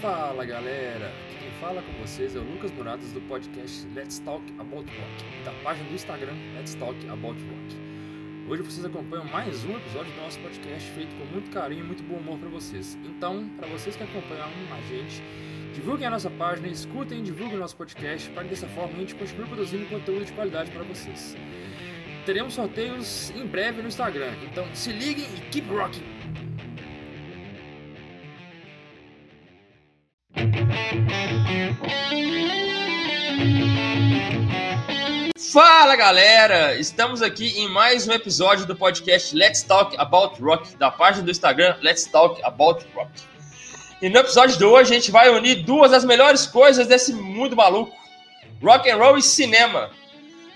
Fala galera, quem fala com vocês é o Lucas Muradas do podcast Let's Talk About Rock, da página do Instagram Let's Talk About Rock. Hoje vocês acompanham mais um episódio do nosso podcast feito com muito carinho e muito bom humor para vocês. Então, para vocês que acompanham a gente, divulguem a nossa página, escutem e divulguem o nosso podcast para que dessa forma a gente continue produzindo conteúdo de qualidade para vocês. Teremos sorteios em breve no Instagram, então se liguem e keep rocking! Fala galera, estamos aqui em mais um episódio do podcast Let's Talk About Rock, da página do Instagram Let's Talk About Rock. E no episódio de hoje a gente vai unir duas das melhores coisas desse mundo maluco: rock and roll e cinema.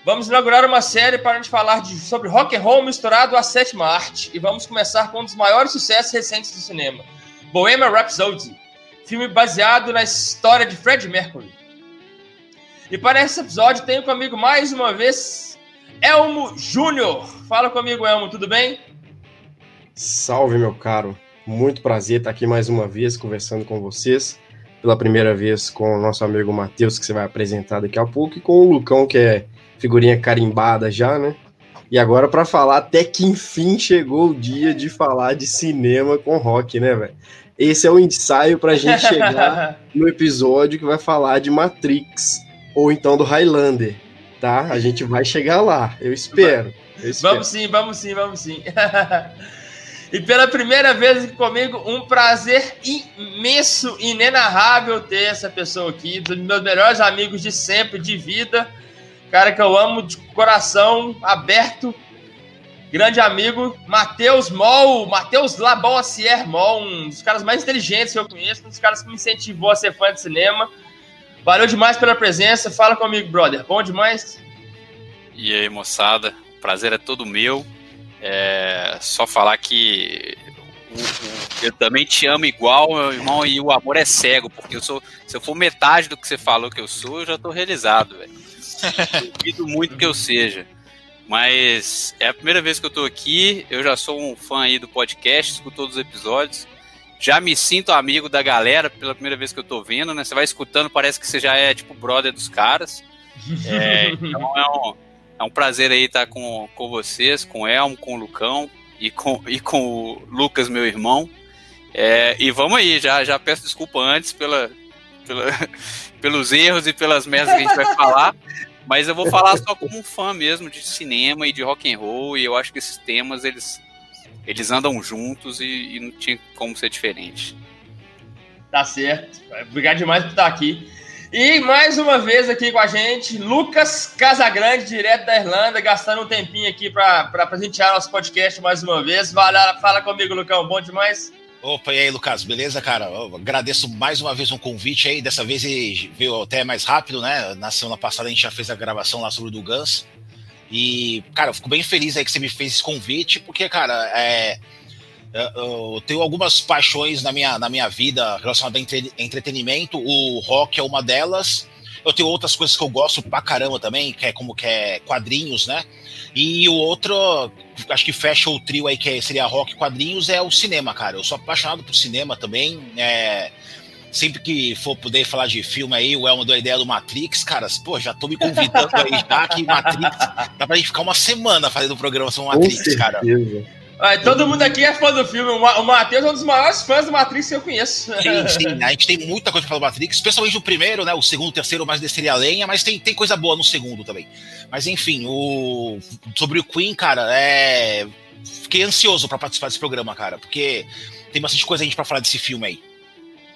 Vamos inaugurar uma série para a gente falar de, sobre rock and roll misturado à sétima arte e vamos começar com um dos maiores sucessos recentes do cinema, Bohemian Rhapsody, filme baseado na história de Fred Mercury. E para esse episódio tenho comigo mais uma vez Elmo Júnior. Fala comigo, Elmo, tudo bem? Salve, meu caro. Muito prazer estar aqui mais uma vez conversando com vocês. Pela primeira vez com o nosso amigo Matheus, que você vai apresentar daqui a pouco, e com o Lucão, que é figurinha carimbada já, né? E agora para falar até que enfim chegou o dia de falar de cinema com rock, né, velho? Esse é o ensaio para a gente chegar no episódio que vai falar de Matrix ou então do Highlander, tá? A gente vai chegar lá, eu espero. Eu espero. Vamos sim, vamos sim, vamos sim. e pela primeira vez comigo, um prazer imenso, inenarrável ter essa pessoa aqui, dos meus melhores amigos de sempre, de vida, cara que eu amo de coração aberto, grande amigo, Matheus Moll, Matheus Labossier Moll, um dos caras mais inteligentes que eu conheço, um dos caras que me incentivou a ser fã de cinema. Valeu demais pela presença. Fala comigo, brother. Bom demais? E aí, moçada. O prazer é todo meu. É só falar que eu também te amo igual, meu irmão, e o amor é cego, porque eu sou, se eu for metade do que você falou que eu sou, eu já tô realizado, velho. Duvido muito que eu seja. Mas é a primeira vez que eu tô aqui, eu já sou um fã aí do podcast, escuto todos os episódios já me sinto amigo da galera pela primeira vez que eu tô vendo, né? Você vai escutando, parece que você já é tipo brother dos caras. É, então é um, é um prazer aí estar com, com vocês, com o Elmo, com o Lucão e com, e com o Lucas, meu irmão. É, e vamos aí, já, já peço desculpa antes pela, pela, pelos erros e pelas merdas que a gente vai falar. Mas eu vou falar só como um fã mesmo de cinema e de rock and roll, e eu acho que esses temas eles eles andam juntos e, e não tinha como ser diferente. Tá certo. Obrigado demais por estar aqui. E mais uma vez aqui com a gente, Lucas Casagrande, direto da Irlanda, gastando um tempinho aqui para presentear nosso podcast mais uma vez. Vai lá, fala comigo, Lucão, bom demais? Opa, e aí, Lucas, beleza, cara? Eu agradeço mais uma vez um convite aí. Dessa vez ele veio até mais rápido, né? Na semana passada a gente já fez a gravação lá sobre o do Guns. E, cara, eu fico bem feliz aí que você me fez esse convite, porque, cara, é, eu tenho algumas paixões na minha, na minha vida relacionadas a entre, entretenimento. O rock é uma delas. Eu tenho outras coisas que eu gosto pra caramba também, que é como que é quadrinhos, né? E o outro, acho que fecha o trio aí, que seria rock quadrinhos, é o cinema, cara. Eu sou apaixonado por cinema também. É, sempre que for poder falar de filme aí, o Elmo deu a ideia do Matrix, cara, pô, já tô me convidando aí já que Matrix, dá pra gente ficar uma semana fazendo programa sobre Matrix, cara. Ah, todo mundo aqui é fã do filme. O Matheus é um dos maiores fãs do Matrix que eu conheço. Sim, sim. A gente tem muita coisa pra falar do Matrix, especialmente o primeiro, né? O segundo, o terceiro, mais desceria a lenha, mas tem, tem coisa boa no segundo também. Mas enfim, o sobre o Queen, cara, é. Fiquei ansioso para participar desse programa, cara, porque tem bastante coisa a gente pra falar desse filme aí.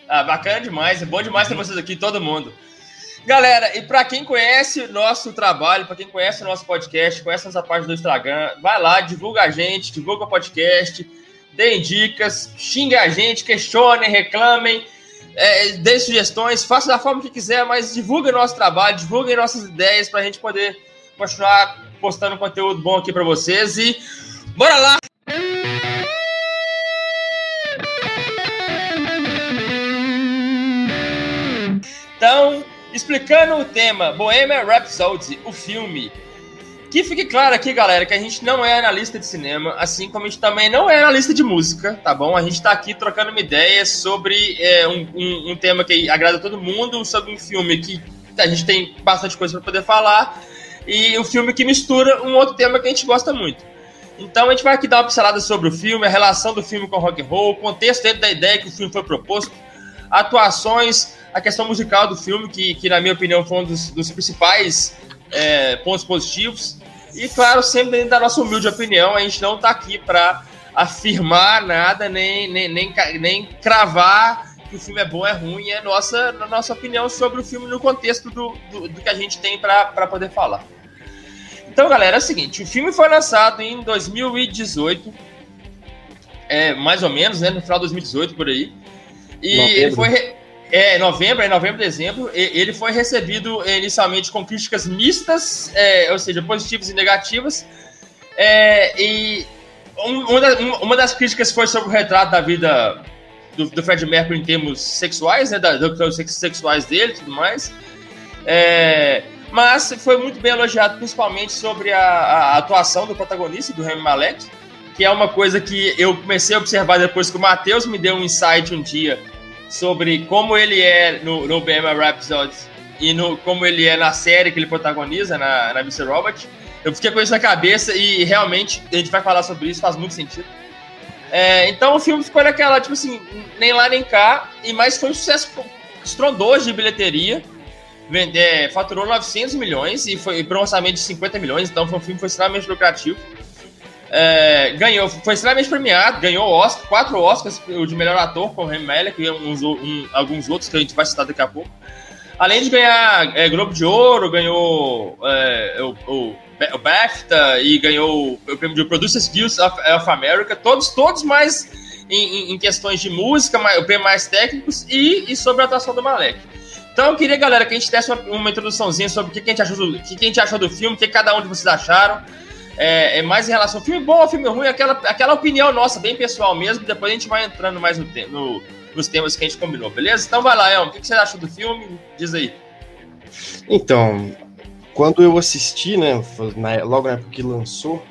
Ah, bacana demais, é bom demais ter vocês aqui, todo mundo. Galera, e para quem conhece nosso trabalho, para quem conhece o nosso podcast, conhece nossa página do Instagram, vai lá, divulga a gente, divulga o podcast, deem dicas, xinga a gente, questionem, reclamem, é, dê sugestões, faça da forma que quiser, mas divulgue nosso trabalho, divulguem nossas ideias para a gente poder continuar postando conteúdo bom aqui para vocês e bora lá! Então, explicando o tema Bohemian Rhapsody, o filme, Que fique claro aqui, galera, que a gente não é analista de cinema, assim como a gente também não é analista de música, tá bom? A gente tá aqui trocando uma ideia sobre é, um, um, um, tema que agrada todo mundo, sobre um filme que a gente tem bastante coisa para poder falar, e um filme que mistura um outro tema que a gente gosta muito. Então a gente vai aqui dar uma pincelada sobre o filme, a relação do filme com rock and roll, o contexto dentro da ideia que o filme foi proposto, atuações, a questão musical do filme, que, que na minha opinião foi um dos, dos principais é, pontos positivos. E, claro, sempre dentro da nossa humilde opinião, a gente não está aqui para afirmar nada, nem, nem, nem, nem cravar que o filme é bom ou é ruim, é nossa, nossa opinião sobre o filme no contexto do, do, do que a gente tem para poder falar. Então, galera, é o seguinte: o filme foi lançado em 2018, é, mais ou menos, né? No final de 2018, por aí. E ele foi. É, novembro, é novembro, dezembro. Ele foi recebido inicialmente com críticas mistas, é, ou seja, positivas e negativas. É, e uma, uma, das críticas foi sobre o retrato da vida do, do Fred Mercury em termos sexuais, né? Da, dos sexuais dele e tudo mais. É, mas foi muito bem elogiado, principalmente sobre a, a atuação do protagonista, do Remy Malek, que é uma coisa que eu comecei a observar depois que o Matheus me deu um insight um dia sobre como ele é no, no BM Rhapsody e no, como ele é na série que ele protagoniza, na, na Mr. Robert. Eu fiquei com isso na cabeça e realmente a gente vai falar sobre isso, faz muito sentido. É, então o filme ficou naquela, tipo assim, nem lá nem cá, e mais foi um sucesso estrondoso de bilheteria. Vende, é, faturou 900 milhões e foi para um orçamento de 50 milhões, então foi um filme foi extremamente lucrativo. É, ganhou, foi extremamente premiado, ganhou Oscar, quatro Oscars, o de melhor ator com o Remy Malek e uns, um, alguns outros que a gente vai citar daqui a pouco. Além de ganhar é, Globo de Ouro, ganhou é, o, o, o, BAFTA e ganhou o prêmio de Producers Guild of, of America, todos, todos mais em, em, questões de música, mais, prêmio mais técnicos e, e sobre a atuação do Malek. Então eu queria, galera, que a gente desse uma, uma introduçãozinha sobre o que, que, a gente achou do, que, que a gente achou do filme, o que cada um de vocês acharam é, é, mais em relação ao filme bom ou filme ruim, aquela, aquela opinião nossa, bem pessoal mesmo, depois a gente vai entrando mais no, no, nos temas que a gente combinou, beleza? Então vai lá, Elmo, o que, que você achou do filme? Diz aí. Então, quando eu assisti, né, logo na época que lançou,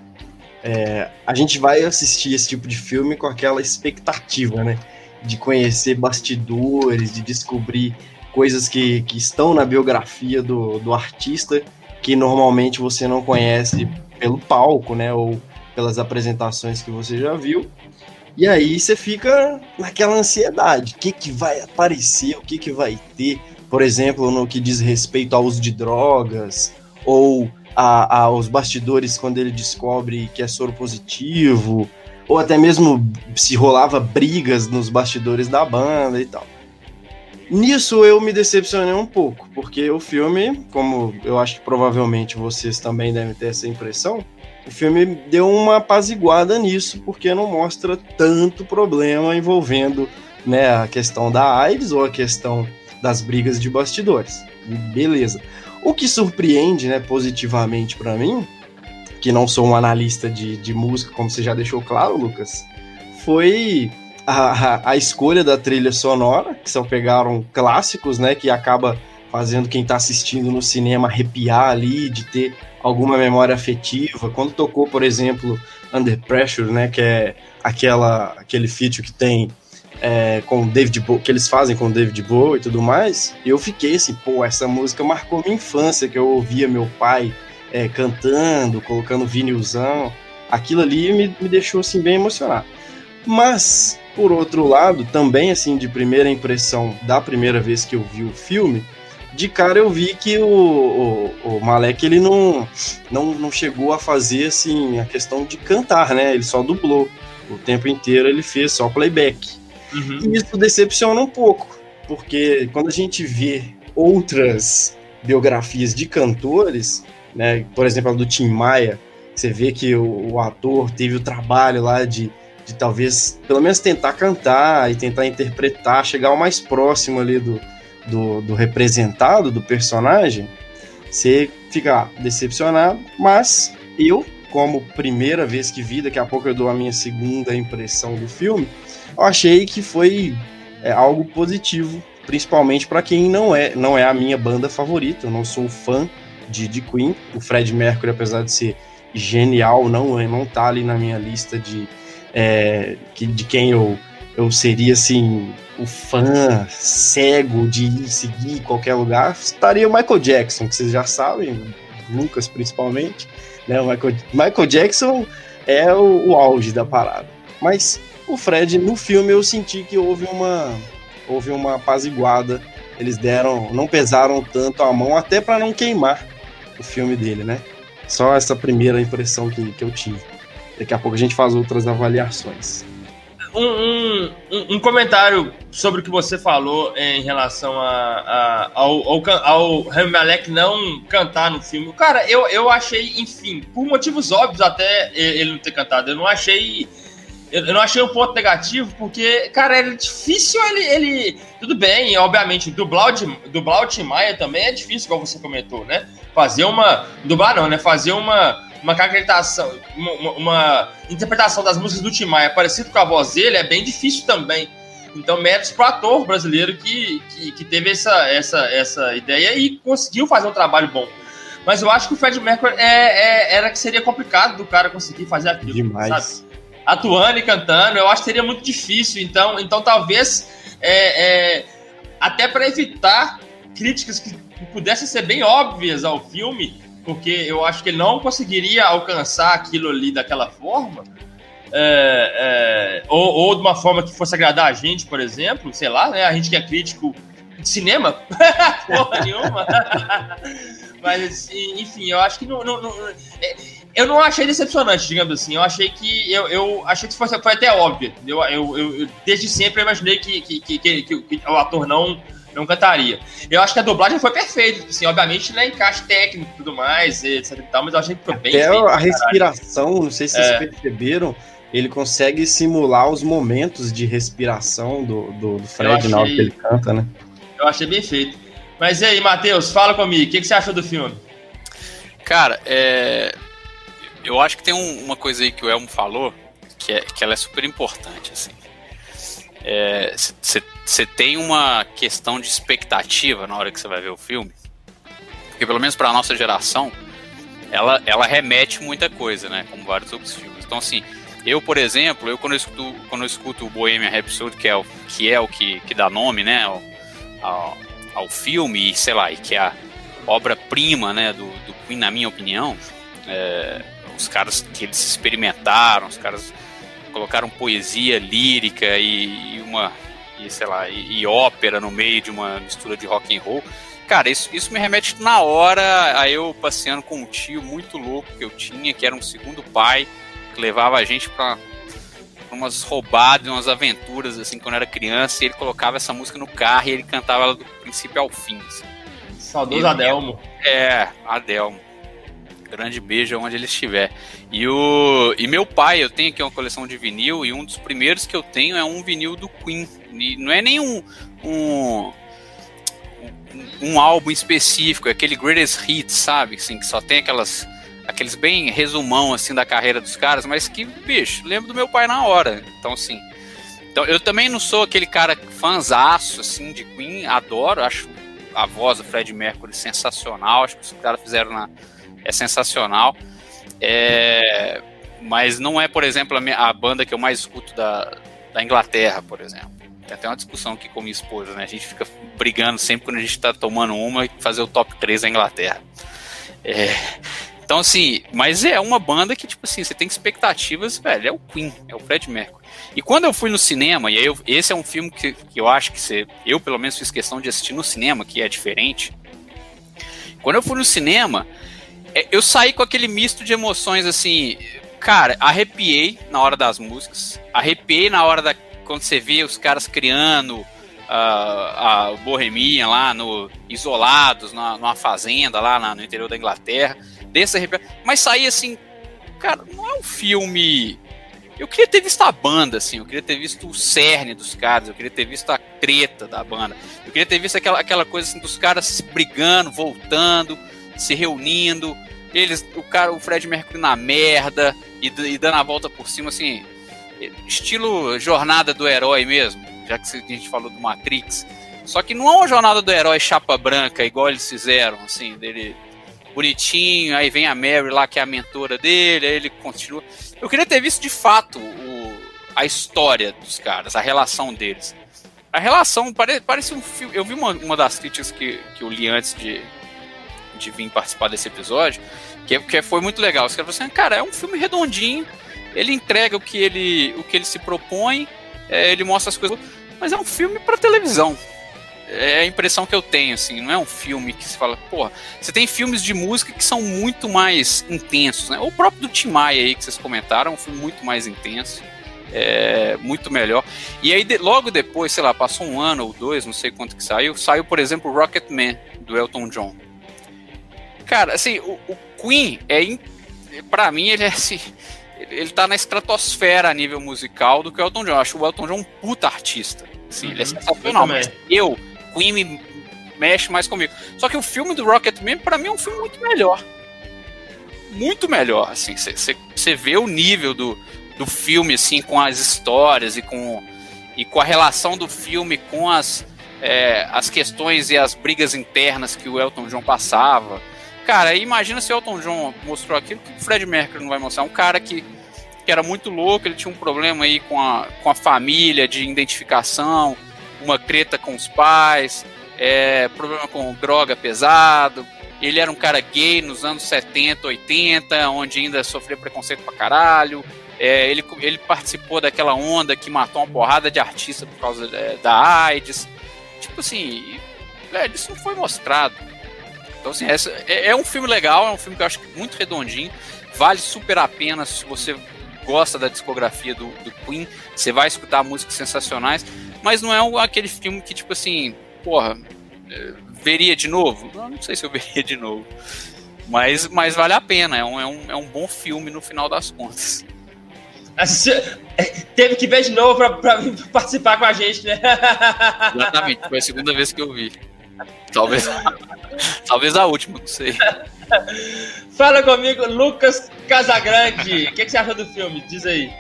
é, a gente vai assistir esse tipo de filme com aquela expectativa, né? De conhecer bastidores, de descobrir coisas que, que estão na biografia do, do artista que normalmente você não conhece pelo palco, né? Ou pelas apresentações que você já viu. E aí você fica naquela ansiedade. O que, que vai aparecer? O que, que vai ter? Por exemplo, no que diz respeito ao uso de drogas, ou a, aos bastidores quando ele descobre que é soro positivo, ou até mesmo se rolava brigas nos bastidores da banda e tal. Nisso eu me decepcionei um pouco, porque o filme, como eu acho que provavelmente vocês também devem ter essa impressão, o filme deu uma apaziguada nisso, porque não mostra tanto problema envolvendo né, a questão da AIDS ou a questão das brigas de bastidores. Beleza. O que surpreende né, positivamente para mim, que não sou um analista de, de música, como você já deixou claro, Lucas, foi a, a, escolha da trilha sonora, que são pegaram clássicos, né, que acaba fazendo quem está assistindo no cinema arrepiar ali, de ter alguma memória afetiva. Quando tocou, por exemplo, Under Pressure, né, que é aquela aquele feat que tem é, com David Bowie, que eles fazem com David Bowie e tudo mais, eu fiquei assim, pô, essa música marcou minha infância, que eu ouvia meu pai é, cantando, colocando vinilzão. Aquilo ali me, me deixou assim bem emocionado. Mas por outro lado, também assim de primeira impressão da primeira vez que eu vi o filme, de cara eu vi que o, o, o Malek ele não, não, não chegou a fazer assim a questão de cantar, né? Ele só dublou. O tempo inteiro ele fez só playback. Uhum. E isso decepciona um pouco, porque quando a gente vê outras biografias de cantores, né? Por exemplo, a do Tim Maia, você vê que o, o ator teve o trabalho lá de de talvez, pelo menos tentar cantar e tentar interpretar, chegar o mais próximo ali do, do, do representado, do personagem, você fica decepcionado, mas eu, como primeira vez que vi, daqui a pouco eu dou a minha segunda impressão do filme, eu achei que foi é, algo positivo, principalmente para quem não é, não é a minha banda favorita, eu não sou fã de, de Queen. O Fred Mercury, apesar de ser genial, não, não tá ali na minha lista de, é, de quem eu, eu seria assim o fã cego de ir seguir qualquer lugar, estaria o Michael Jackson, que vocês já sabem, Lucas principalmente. Né? O Michael, Michael Jackson é o, o auge da parada. Mas o Fred, no filme, eu senti que houve uma, houve uma apaziguada. Eles deram, não pesaram tanto a mão, até para não queimar o filme dele, né? Só essa primeira impressão que, que eu tive. Daqui a pouco a gente faz outras avaliações. Um, um, um comentário sobre o que você falou em relação a, a ao, ao, ao Malek não cantar no filme. Cara, eu, eu achei, enfim, por motivos óbvios até ele não ter cantado, eu não achei eu, não achei um ponto negativo, porque, cara, era difícil ele. ele tudo bem, obviamente, dublar o, dublar o Tim Maia também é difícil, como você comentou, né? Fazer uma. Dublar não, né? Fazer uma, uma caracterização, uma, uma interpretação das músicas do Tim Maia parecido com a voz dele é bem difícil também. Então, méritos para o ator brasileiro que, que, que, teve essa, essa, essa ideia e conseguiu fazer um trabalho bom. Mas eu acho que o Fred Mercury é, é, era que seria complicado do cara conseguir fazer aquilo. Demais. Sabe? atuando e cantando, eu acho que seria muito difícil. Então, então talvez é, é, até para evitar críticas que pudessem ser bem óbvias ao filme, porque eu acho que ele não conseguiria alcançar aquilo ali daquela forma. É, é, ou, ou, de uma forma que fosse agradar a gente, por exemplo, sei lá, né? A gente que é crítico de cinema, porra nenhuma. Mas, enfim, eu acho que não, não, não é, eu não achei decepcionante, digamos assim. Eu achei que. Eu, eu achei que foi, foi até óbvio. Eu, eu, eu, desde sempre eu imaginei que, que, que, que, que o ator não, não cantaria. Eu acho que a dublagem foi perfeita, assim, obviamente, né, encaixe técnico e tudo mais, etc e tal, mas eu achei que foi bem Até feito, a respiração, não sei se é. vocês perceberam, ele consegue simular os momentos de respiração do, do, do Fred achei, na hora que ele canta, né? Eu achei bem feito. Mas e aí, Matheus, fala comigo, o que, que você achou do filme? Cara, é, eu acho que tem um, uma coisa aí que o Elmo falou, que, é, que ela é super importante, assim. Você é, tem uma questão de expectativa na hora que você vai ver o filme, porque pelo menos para a nossa geração, ela, ela remete muita coisa, né? Como vários outros filmes. Então, assim, eu, por exemplo, eu quando eu escuto, quando eu escuto o Bohemian Rhapsody, que é o que, é o que, que dá nome, né, ao, ao, ao filme, e sei lá, e que é a obra-prima, né, do, do Queen, na minha opinião, é, os caras que eles experimentaram, os caras colocaram poesia lírica e, e uma e, sei lá, e, e, ópera no meio de uma mistura de rock and roll. Cara, isso, isso me remete na hora a eu passeando com um tio muito louco que eu tinha, que era um segundo pai, que levava a gente para umas roubadas, umas aventuras, assim, quando eu era criança, e ele colocava essa música no carro e ele cantava ela do princípio ao fim. Assim. Saudoso Adelmo. É, Adelmo. Grande beijo onde ele estiver. E, o, e meu pai, eu tenho aqui uma coleção de vinil, e um dos primeiros que eu tenho é um vinil do Queen. E não é nenhum um, um, um álbum específico, é aquele Greatest Hits, sabe? Assim, que só tem aquelas aqueles bem resumão assim da carreira dos caras, mas que, bicho, lembro do meu pai na hora. Então, assim. Então, eu também não sou aquele cara fãzaço, assim, de Queen, adoro, acho a voz do Fred Mercury sensacional, acho que os caras fizeram na, é sensacional. É, mas não é, por exemplo, a, minha, a, banda que eu mais escuto da, da Inglaterra, por exemplo. Tem até uma discussão aqui com minha esposa, né? A gente fica brigando sempre quando a gente está tomando uma e fazer o top 3 da Inglaterra. É, então, assim, mas é uma banda que, tipo assim, você tem expectativas, velho, é o Queen, é o Fred Mercury. E quando eu fui no cinema, e aí eu, esse é um filme que, que eu acho que você, eu pelo menos fiz questão de assistir no cinema, que é diferente. Quando eu fui no cinema, é, eu saí com aquele misto de emoções assim, cara, arrepiei na hora das músicas, arrepiei na hora da quando você vê os caras criando a, a Bohemia lá no isolados na, numa fazenda lá na, no interior da Inglaterra, desse arrepio, mas saí assim, cara, não é um filme eu queria ter visto a banda, assim, eu queria ter visto o cerne dos caras, eu queria ter visto a treta da banda, eu queria ter visto aquela, aquela coisa assim, dos caras brigando, voltando, se reunindo, eles, o cara, o Fred Mercury na merda e, e dando a volta por cima, assim, estilo jornada do herói mesmo, já que a gente falou do Matrix. Só que não é uma jornada do herói chapa branca, igual eles fizeram, assim, dele bonitinho, aí vem a Mary lá, que é a mentora dele, aí ele continua. Eu queria ter visto de fato o, a história dos caras, a relação deles. A relação parece, parece um filme. Eu vi uma, uma das críticas que, que eu li antes de, de vir participar desse episódio, que, que foi muito legal. Os caras falaram assim, cara, é um filme redondinho, ele entrega o que ele, o que ele se propõe, é, ele mostra as coisas, mas é um filme para televisão. É a impressão que eu tenho, assim, não é um filme que se fala, porra, você tem filmes de música que são muito mais intensos, né? O próprio do Tim Maia aí que vocês comentaram, um filme muito mais intenso, é, muito melhor. E aí de, logo depois, sei lá, passou um ano ou dois, não sei quanto que saiu, saiu, por exemplo, Rocket Man, do Elton John. Cara, assim, o, o Queen é, para mim, ele é assim, ele tá na estratosfera a nível musical do que o Elton John. Eu acho o Elton John um puta artista. Assim, uhum, ele é uhum. sensacional, mas eu, Queen me mexe mais comigo. Só que o filme do Rocketman, para mim, é um filme muito melhor. Muito melhor, assim. Você vê o nível do, do filme, assim, com as histórias e com, e com a relação do filme com as, é, as questões e as brigas internas que o Elton John passava. Cara, imagina se o Elton John mostrou aquilo que o Fred Mercury não vai mostrar. Um cara que, que era muito louco, ele tinha um problema aí com a, com a família, de identificação, uma treta com os pais, é, problema com droga pesado. Ele era um cara gay nos anos 70, 80, onde ainda sofria preconceito pra caralho. É, ele, ele participou daquela onda que matou uma porrada de artistas por causa é, da AIDS. Tipo assim, velho, isso não foi mostrado. Então, assim, essa, é, é, um filme legal, é um filme que eu acho muito redondinho. Vale super a pena se você gosta da discografia do, do Queen. Você vai escutar músicas sensacionais. Mas não é aquele filme que, tipo assim, porra, é, veria de novo? Não, não sei se eu veria de novo. Mas, mas vale a pena, é um, é, um, é um bom filme no final das contas. É, teve que ver de novo pra, pra participar com a gente, né? Exatamente, foi a segunda vez que eu vi. Talvez, talvez a última, não sei. Fala comigo, Lucas Casagrande. O que, que, você achou do filme? Diz aí.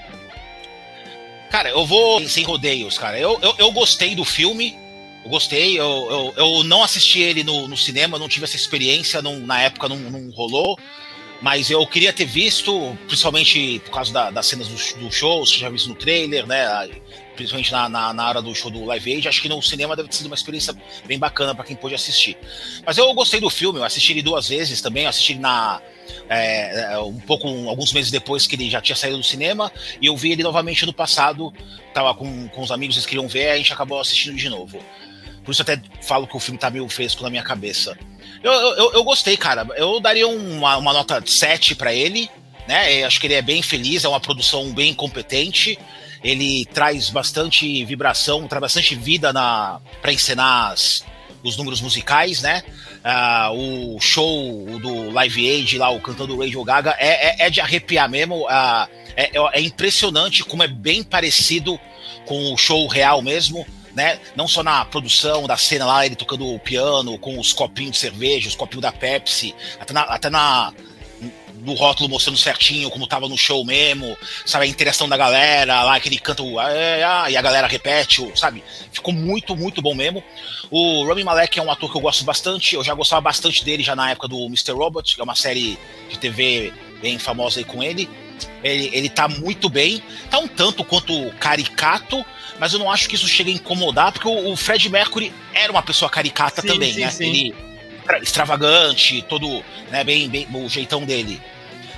Cara, eu vou sem rodeios, cara. Eu, eu, eu gostei do filme. Eu gostei. Eu, eu, eu não assisti ele no, no cinema, não tive essa experiência. Não, na época não, não rolou. Mas eu queria ter visto, principalmente por causa da, das cenas do, do show, você já viu isso no trailer, né? Principalmente na, na, na, hora do show do Live Aid. Acho que no cinema deve ter sido uma experiência bem bacana para quem pôde assistir. Mas eu gostei do filme, eu assisti ele duas vezes também, eu assisti ele na. É, é um pouco, alguns meses depois que ele já tinha saído do cinema, e eu vi ele novamente no passado. Tava com, com os amigos, eles queriam ver, a gente acabou assistindo de novo. Por isso até falo que o filme tá meio fresco na minha cabeça. Eu, eu, eu gostei, cara. Eu daria uma, uma nota 7 para ele, né? Eu acho que ele é bem feliz, é uma produção bem competente. Ele traz bastante vibração, traz bastante vida na para encenar as, os números musicais, né? Uh, o show do Live Aid lá, o cantando Radio Gaga, é, é, é de arrepiar mesmo. Uh, é, é impressionante como é bem parecido com o show real mesmo né? Não só na produção da cena lá, ele tocando o piano com os copinhos de cerveja, os copinhos da Pepsi, até na, até na no rótulo mostrando certinho como tava no show mesmo, sabe? A interação da galera lá, que ele canta o é, e a galera repete, sabe? Ficou muito, muito bom mesmo. O Rami Malek é um ator que eu gosto bastante, eu já gostava bastante dele já na época do Mr. Robot, que é uma série de TV bem famosa aí com ele. Ele, ele tá muito bem, tá um tanto quanto caricato, mas eu não acho que isso chegue a incomodar, porque o, o Fred Mercury era uma pessoa caricata sim, também, sim, né? Sim. Ele extravagante, todo, né, bem, bem o jeitão dele.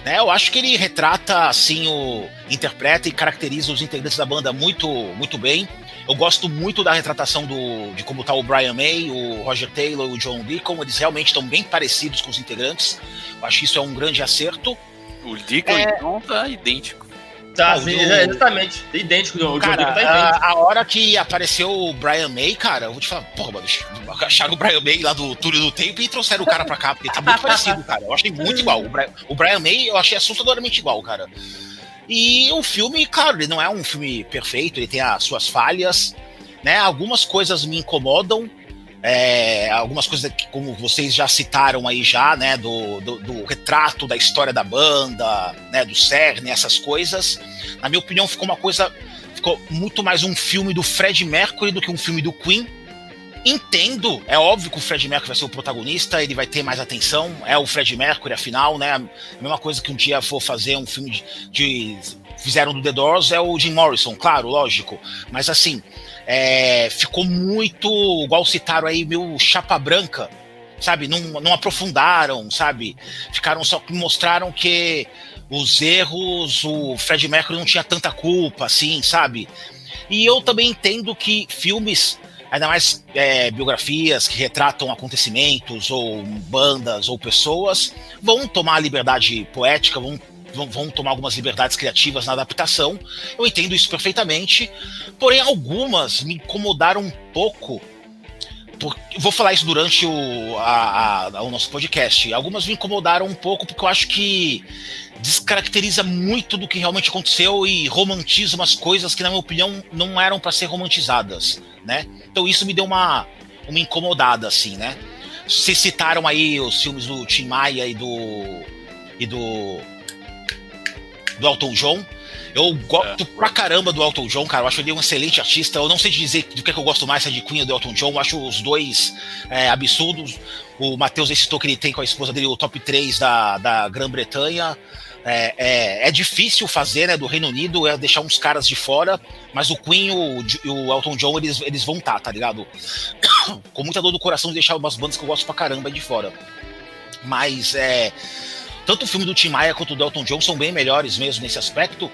Né, eu acho que ele retrata, assim, o interpreta e caracteriza os integrantes da banda muito, muito bem. Eu gosto muito da retratação do, de como tá o Brian May, o Roger Taylor, o John Deacon. Eles realmente estão bem parecidos com os integrantes. Eu acho que isso é um grande acerto. O Deacon, é... então, tá idêntico. Tá, ah, sim, do... exatamente. Idêntico do cara, tá idêntico. A, a, hora que apareceu o Brian May, cara, eu vou te falar, porra, mano, acharam o Brian May lá do Túlio do Tempo e trouxeram o cara pra cá, porque tá muito parecido, cara. Eu achei muito igual. O Brian, o Brian May eu achei assustadoramente igual, cara. E o filme, claro, ele não é um filme perfeito, ele tem as suas falhas, né? Algumas coisas me incomodam, é, algumas coisas que, como vocês já citaram aí já, né, do, do, do, retrato da história da banda, né, do CERN, essas coisas. Na minha opinião, ficou uma coisa, ficou muito mais um filme do Fred Mercury do que um filme do Queen. entendo, é óbvio que o Fred Mercury vai ser o protagonista, ele vai ter mais atenção, é o Fred Mercury, afinal, né? A mesma coisa que um dia for fazer um filme de, de fizeram do The Doors é o Jim Morrison, claro, lógico. Mas assim, é, ficou muito, igual citaram aí, meu chapa branca, sabe? Não, não aprofundaram, sabe? Ficaram só que mostraram que os erros, o Fred Mercury não tinha tanta culpa, assim, sabe? E eu também entendo que filmes, ainda mais é, biografias que retratam acontecimentos, ou bandas, ou pessoas, vão tomar liberdade poética, vão vão, tomar algumas liberdades criativas na adaptação. Eu entendo isso perfeitamente. Porém, algumas me incomodaram um pouco. Por, vou falar isso durante o, a, a, o nosso podcast. Algumas me incomodaram um pouco porque eu acho que descaracteriza muito do que realmente aconteceu e romantiza umas coisas que, na minha opinião, não eram para ser romantizadas, né? Então isso me deu uma, uma incomodada, assim, né? Vocês citaram aí os filmes do Tim Maia e do e do do Elton John. Eu gosto é. pra caramba do Elton John, cara. Eu acho ele um excelente artista. Eu não sei te dizer do que, é que eu gosto mais, se é de Queen ou do Elton John. Eu acho os dois é, absurdos. O Matheus citou que ele tem com a esposa dele o top 3 da, da Grã-Bretanha. É, é, é, difícil fazer, né, do Reino Unido, é deixar uns caras de fora, mas o Queen e o, o, Elton John, eles, eles vão estar, tá, tá ligado? Com muita dor do coração de deixar umas bandas que eu gosto pra caramba de fora. Mas é tanto o filme do Tim Maia quanto do Elton John são bem melhores mesmo nesse aspecto.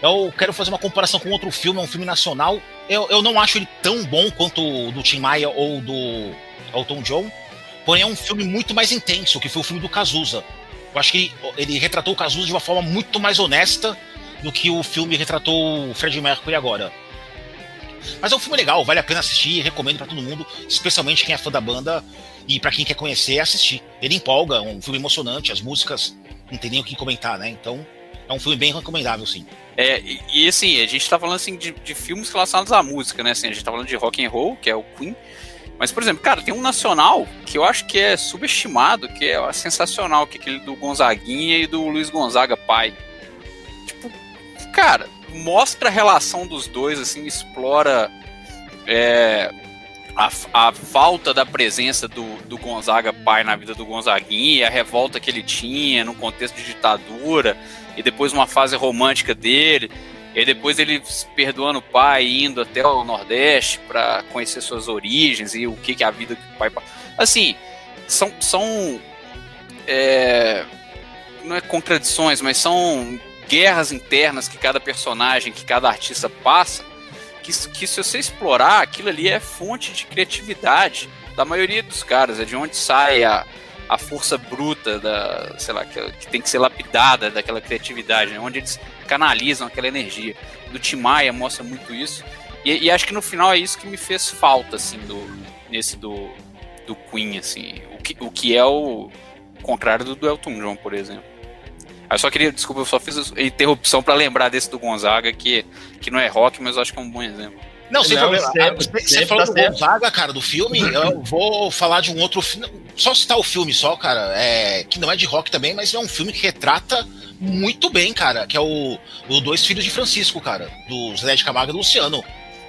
Eu quero fazer uma comparação com outro filme, é um filme nacional. Eu, eu não acho ele tão bom quanto o do Tim Maia ou do Elton John, porém é um filme muito mais intenso, que foi o filme do Cazuza. Eu acho que ele, ele retratou o Cazuza de uma forma muito mais honesta do que o filme retratou o Fred Mercury agora. Mas é um filme legal, vale a pena assistir, recomendo para todo mundo, especialmente quem é fã da banda e para quem quer conhecer, assistir. Ele empolga, é um filme emocionante, as músicas não tem nem o que comentar, né? Então, é um filme bem recomendável, sim. É, e, e assim, a gente tá falando assim de, de, filmes relacionados à música, né? Assim, a gente tá falando de rock and roll, que é o Queen. Mas, por exemplo, cara, tem um nacional que eu acho que é subestimado, que é sensacional, que é aquele do Gonzaguinha e do Luiz Gonzaga pai. Tipo, cara, mostra a relação dos dois, assim, explora é, a, a falta da presença do, do Gonzaga pai na vida do Gonzaguinha, a revolta que ele tinha no contexto de ditadura, e depois uma fase romântica dele, e depois ele perdoando o pai, indo até o Nordeste para conhecer suas origens e o que, que é a vida que o pai. Assim, são. são é, não é contradições, mas são guerras internas que cada personagem, que cada artista passa que, que se você explorar, aquilo ali é fonte de criatividade da maioria dos caras, é de onde sai a, a força bruta da, sei lá, que, que tem que ser lapidada daquela criatividade, né? onde eles canalizam aquela energia. Do Tim Maia mostra muito isso. E, e, acho que no final é isso que me fez falta, assim, do, nesse do, do Queen, assim. O que, o que é o contrário do, do Elton John, por exemplo. Eu só queria, desculpa, eu só fiz a interrupção para lembrar desse do Gonzaga, que, que não é rock, mas eu acho que é um bom exemplo. Não, sem não, problema. Sempre, ah, você, você falou tá do Gonzaga, cara, do filme, eu vou falar de um outro filme. Só citar o filme só, cara, é, que não é de rock também, mas é um filme que retrata muito bem, cara, que é o, o Dois Filhos de Francisco, cara, do Zé de Camargo e do Luciano.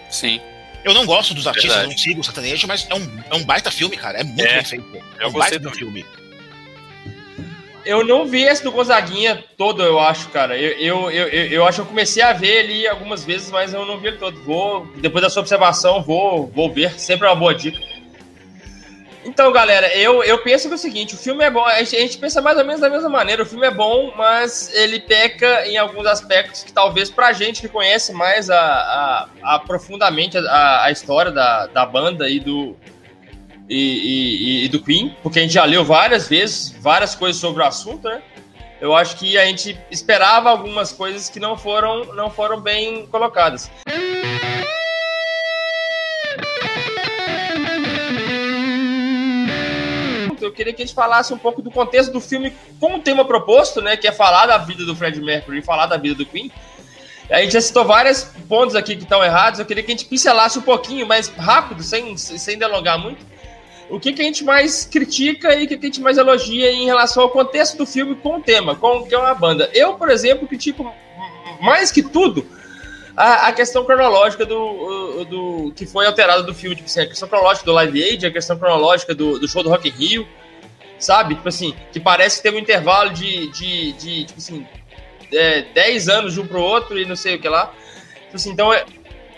Sim. Eu não gosto dos artistas, Verdade. não sigo o sertanejo, mas é um, é um baita filme, cara. É muito é. bem feito. É um baita do filme. Eu não vi esse do Gonzaguinha todo, eu acho, cara. Eu, eu, eu, eu, acho que eu comecei a ver ele algumas vezes, mas eu não vi ele todo. Vou, depois da sua observação, vou, vou ver. Sempre é uma boa dica. Então, galera, eu, eu penso que é o seguinte: o filme é bom. A gente, a gente, pensa mais ou menos da mesma maneira. O filme é bom, mas ele peca em alguns aspectos que talvez pra gente que conhece mais a, a, a profundamente a, a história da, da banda e do, e, e, e, do Queen, porque a gente já leu várias vezes várias coisas sobre o assunto, né? Eu acho que a gente esperava algumas coisas que não foram, não foram bem colocadas. Eu queria que a gente falasse um pouco do contexto do filme com o tema proposto, né? Que é falar da vida do Fred Mercury e falar da vida do Queen. A gente já citou vários pontos aqui que estão errados. Eu queria que a gente pincelasse um pouquinho mais rápido, sem, sem delongar muito o que, que a gente mais critica e o que, que a gente mais elogia em relação ao contexto do filme com o tema, com que é uma banda. Eu, por exemplo, critico mais que tudo a, a questão cronológica do, do que foi alterada do filme, tipo assim, a questão cronológica do Live Aid, a questão cronológica do, do show do Rock in Rio, sabe? Tipo assim, que parece que teve um intervalo de, de, de tipo assim, é, 10 anos de um pro outro e não sei o que lá. Tipo assim, então é,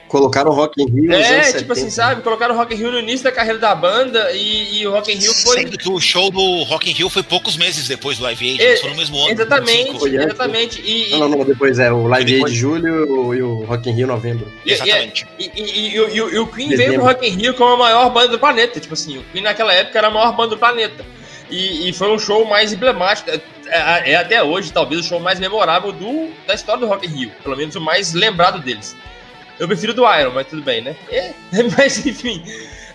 Colocaram o Rock in Rio É, tipo assim, sabe? Colocaram o Rock in Rio no início da carreira da banda e, e o Rock in Rio foi... Sendo que o show do Rock in Rio foi poucos meses depois do Live Aid, é, foi no mesmo ano. Exatamente, foi, exatamente. E, não, não, não, depois é o Live Aid de julho e o Rock in Rio novembro. Exatamente. E, e, e, e o Queen veio pro Rock in Rio como a maior banda do planeta, tipo assim, o Queen naquela época era a maior banda do planeta. E, e, foi um show mais emblemático. É, é, é, até hoje, talvez, o show mais memorável do, da história do Rock in Rio. Pelo menos o mais lembrado deles. Eu prefiro do Iron, mas tudo bem, né? É, mas enfim,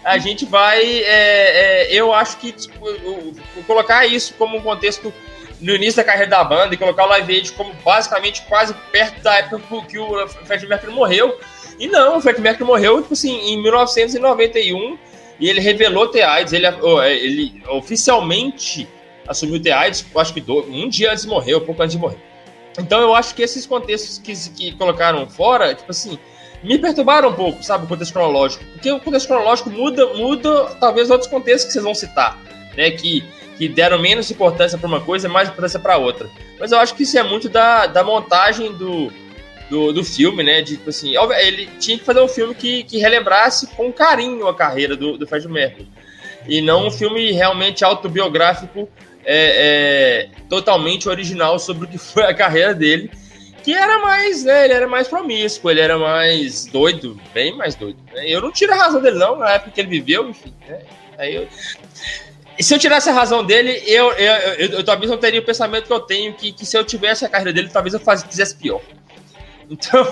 a gente vai. É, é, eu acho que tipo, eu, eu, colocar isso como um contexto no início da carreira da banda e colocar o Live Aid como basicamente quase perto da época que o Fred Mercury morreu. E não, o Fred Mercury morreu, tipo assim, em 1991 e ele revelou ter AIDS. Ele, ele oficialmente assumiu ter AIDS, acho que um dia antes de morrer, ou pouco antes de morrer. Então eu acho que esses contextos que, que colocaram fora, tipo assim, me perturbaram um pouco, sabe, o contexto cronológico. Porque o contexto cronológico muda, muda talvez outros contextos que vocês vão citar, né? Que, que deram menos importância para uma coisa e mais importância para outra. Mas eu acho que isso é muito da, da montagem do, do, do filme, né? De, tipo assim, ele tinha que fazer um filme que, que relembrasse com carinho a carreira do, do Fred Mercury. E não um filme realmente autobiográfico, é, é, totalmente original sobre o que foi a carreira dele que era mais, né, ele era mais promíscuo, ele era mais doido, bem mais doido. Né? Eu não tiro a razão dele, não, na época que ele viveu, enfim. Né? Aí eu... E se eu tirasse a razão dele, eu, eu, eu, eu, talvez não teria o pensamento que eu tenho, que, que se eu tivesse a carreira dele, talvez eu faz, fizesse pior. Então,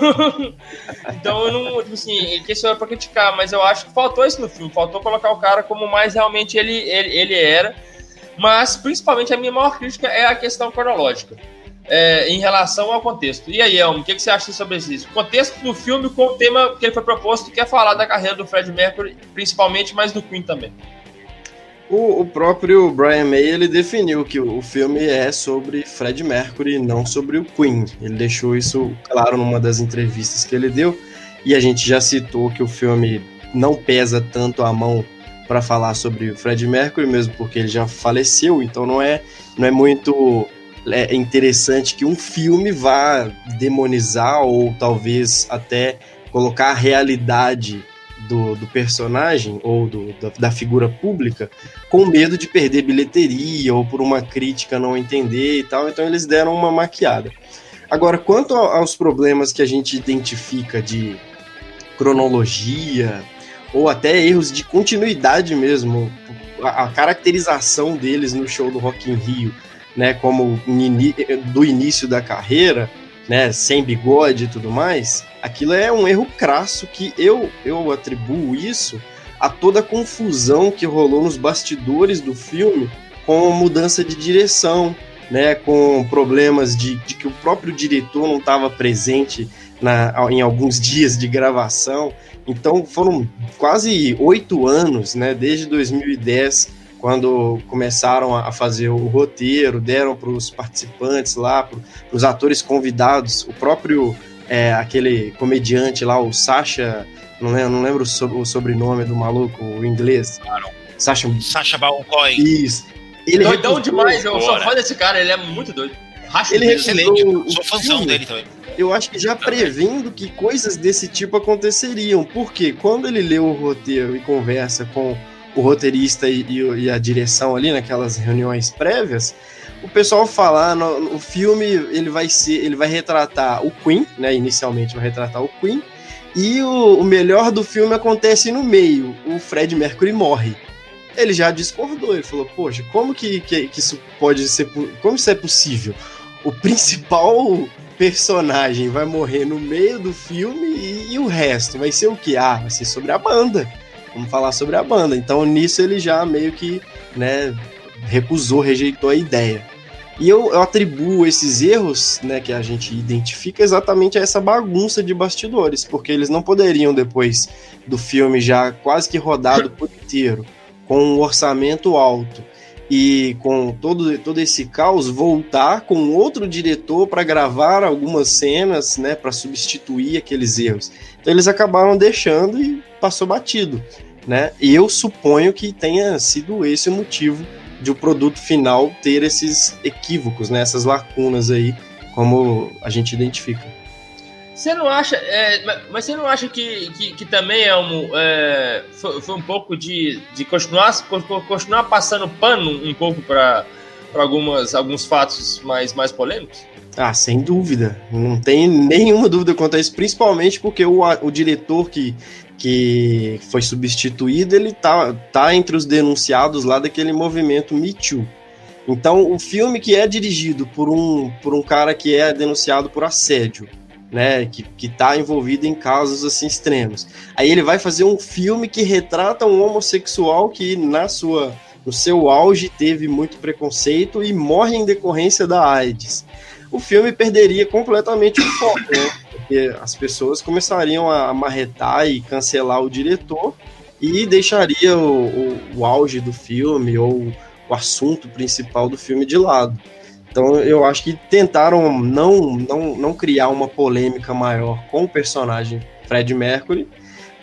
então eu não, tipo assim, que isso é pra criticar, mas eu acho que faltou isso no filme, faltou colocar o cara como mais realmente ele, ele, ele era. Mas, principalmente, a minha maior crítica é a questão cronológica é, em relação ao contexto. E aí, Elmo, o que, que, você acha sobre isso? O contexto do filme com o tema que ele foi proposto, que é falar da carreira do Fred Mercury, principalmente, mas do Queen também. O, o, próprio Brian May ele definiu que o filme é sobre Fred Mercury, não sobre o Queen. Ele deixou isso claro numa das entrevistas que ele deu. E a gente já citou que o filme não pesa tanto a mão para falar sobre o Fred Mercury, mesmo porque ele já faleceu, então não é, não é muito é interessante que um filme vá demonizar ou talvez até colocar a realidade do, do personagem ou do, da, da, figura pública com medo de perder bilheteria ou por uma crítica não entender e tal. Então eles deram uma maquiada. Agora, quanto aos problemas que a gente identifica de cronologia ou até erros de continuidade mesmo, a, a caracterização deles no show do Rock in Rio né, como do início da carreira, né, sem bigode e tudo mais, aquilo é um erro crasso que eu, eu atribuo isso a toda a confusão que rolou nos bastidores do filme com mudança de direção, né, com problemas de, de que o próprio diretor não estava presente na, em alguns dias de gravação. Então foram quase oito anos, né, desde 2010 quando começaram a fazer o roteiro, deram para os participantes lá, para os atores convidados, o próprio é, aquele comediante lá, o Sasha, não lembro, não lembro o, sobrenome do maluco, o inglês. Claro. Sasha, Sasha Baron Cohen. Isso. Ele Doidão recusou, demais, eu sou fã desse cara, ele é muito doido. Racha ele excelente, sou fãzão dele também. Eu acho que já prevendo que coisas desse tipo aconteceriam, porque quando ele lê o roteiro e conversa com o roteirista e, e, a direção ali naquelas reuniões prévias, o pessoal fala, ah, no, o filme ele vai ser, ele vai retratar o Queen, né? Inicialmente vai retratar o Queen, e o, o melhor do filme acontece no meio, o Fred Mercury morre. Ele já discordou, ele falou, poxa, como que, que, que isso pode ser, como isso é possível? O principal personagem vai morrer no meio do filme e, e o resto vai ser o que? Ah, vai ser sobre a banda vamos falar sobre a banda. Então nisso ele já meio que, né, recusou, rejeitou a ideia. E eu, eu, atribuo esses erros né, que a gente identifica exatamente a essa bagunça de bastidores, porque eles não poderiam, depois do filme já quase que rodado por inteiro, com um orçamento alto, e com todo, todo esse caos voltar com outro diretor para gravar algumas cenas, né, para substituir aqueles erros. Então eles acabaram deixando e passou batido, né? E eu suponho que tenha sido esse o motivo de o produto final ter esses equívocos, né, essas lacunas aí, como a gente identifica. Você não acha, é, mas você não acha que, que, que também é um, é, foi, foi, um pouco de, de continuar, continuar passando pano um pouco para algumas alguns fatos mais, mais polêmicos? Ah, sem dúvida. Não tem nenhuma dúvida quanto a isso, principalmente porque o, o diretor que, que foi substituído, ele tá, tá entre os denunciados lá daquele movimento Me Too. Então, o filme que é dirigido por um, por um cara que é denunciado por assédio, né, que, que tá envolvido em casos assim extremos. Aí ele vai fazer um filme que retrata um homossexual que na sua no seu auge teve muito preconceito e morre em decorrência da AIDS. O filme perderia completamente o foco, né? Porque as pessoas começariam a marretar e cancelar o diretor e deixaria o, o, o auge do filme ou o assunto principal do filme de lado. Então eu acho que tentaram não, não, não criar uma polêmica maior com o personagem Fred Mercury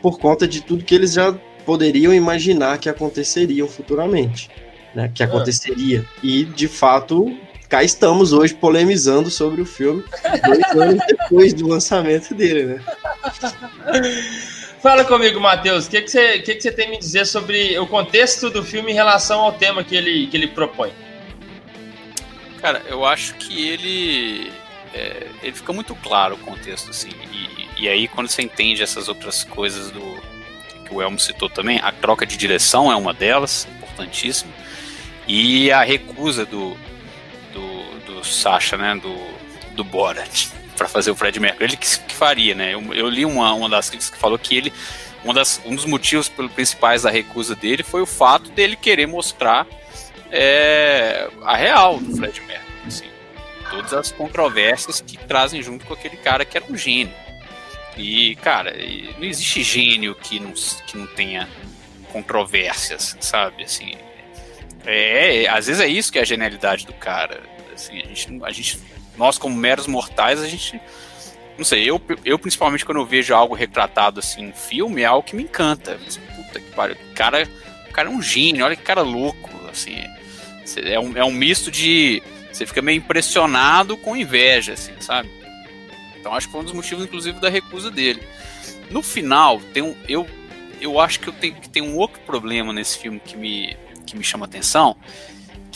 por conta de tudo que eles já poderiam imaginar que aconteceria futuramente, né? Que aconteceria. E de fato cá estamos hoje polemizando sobre o filme dois anos depois do lançamento dele, né? Fala comigo, Matheus, o que, que, você, que, que você tem a me dizer sobre o contexto do filme em relação ao tema que ele, que ele propõe? Cara, eu acho que ele. É, ele fica muito claro o contexto, assim. E, e aí, quando você entende essas outras coisas do que o Elmo citou também, a troca de direção é uma delas, importantíssima. E a recusa do, Sasha, né? Do, do Borat, para fazer o Fred Mercury. Ele que, que faria, né? Eu, eu, li uma, uma das críticas que falou que ele. Das, um dos motivos pelo, principais da recusa dele foi o fato dele querer mostrar é, a real do Fred Mercury. Assim, todas as controvérsias que trazem junto com aquele cara que era um gênio. E, cara, não existe gênio que não, que não tenha controvérsias, sabe? Assim, é, é, às vezes é isso que é a genialidade do cara. Assim, a gente, a gente, nós, como meros mortais, a gente. Não sei, eu, eu principalmente quando eu vejo algo retratado assim em filme, é algo que me encanta. Assim, puta que pariu. Cara, o cara é um gênio, olha que cara louco. Assim, é um, é um misto de. Você fica meio impressionado com inveja, assim, sabe? Então acho que foi um dos motivos, inclusive, da recusa dele. No final, tem um, eu, eu acho que eu tenho que tem um outro problema nesse filme que me, que me chama atenção.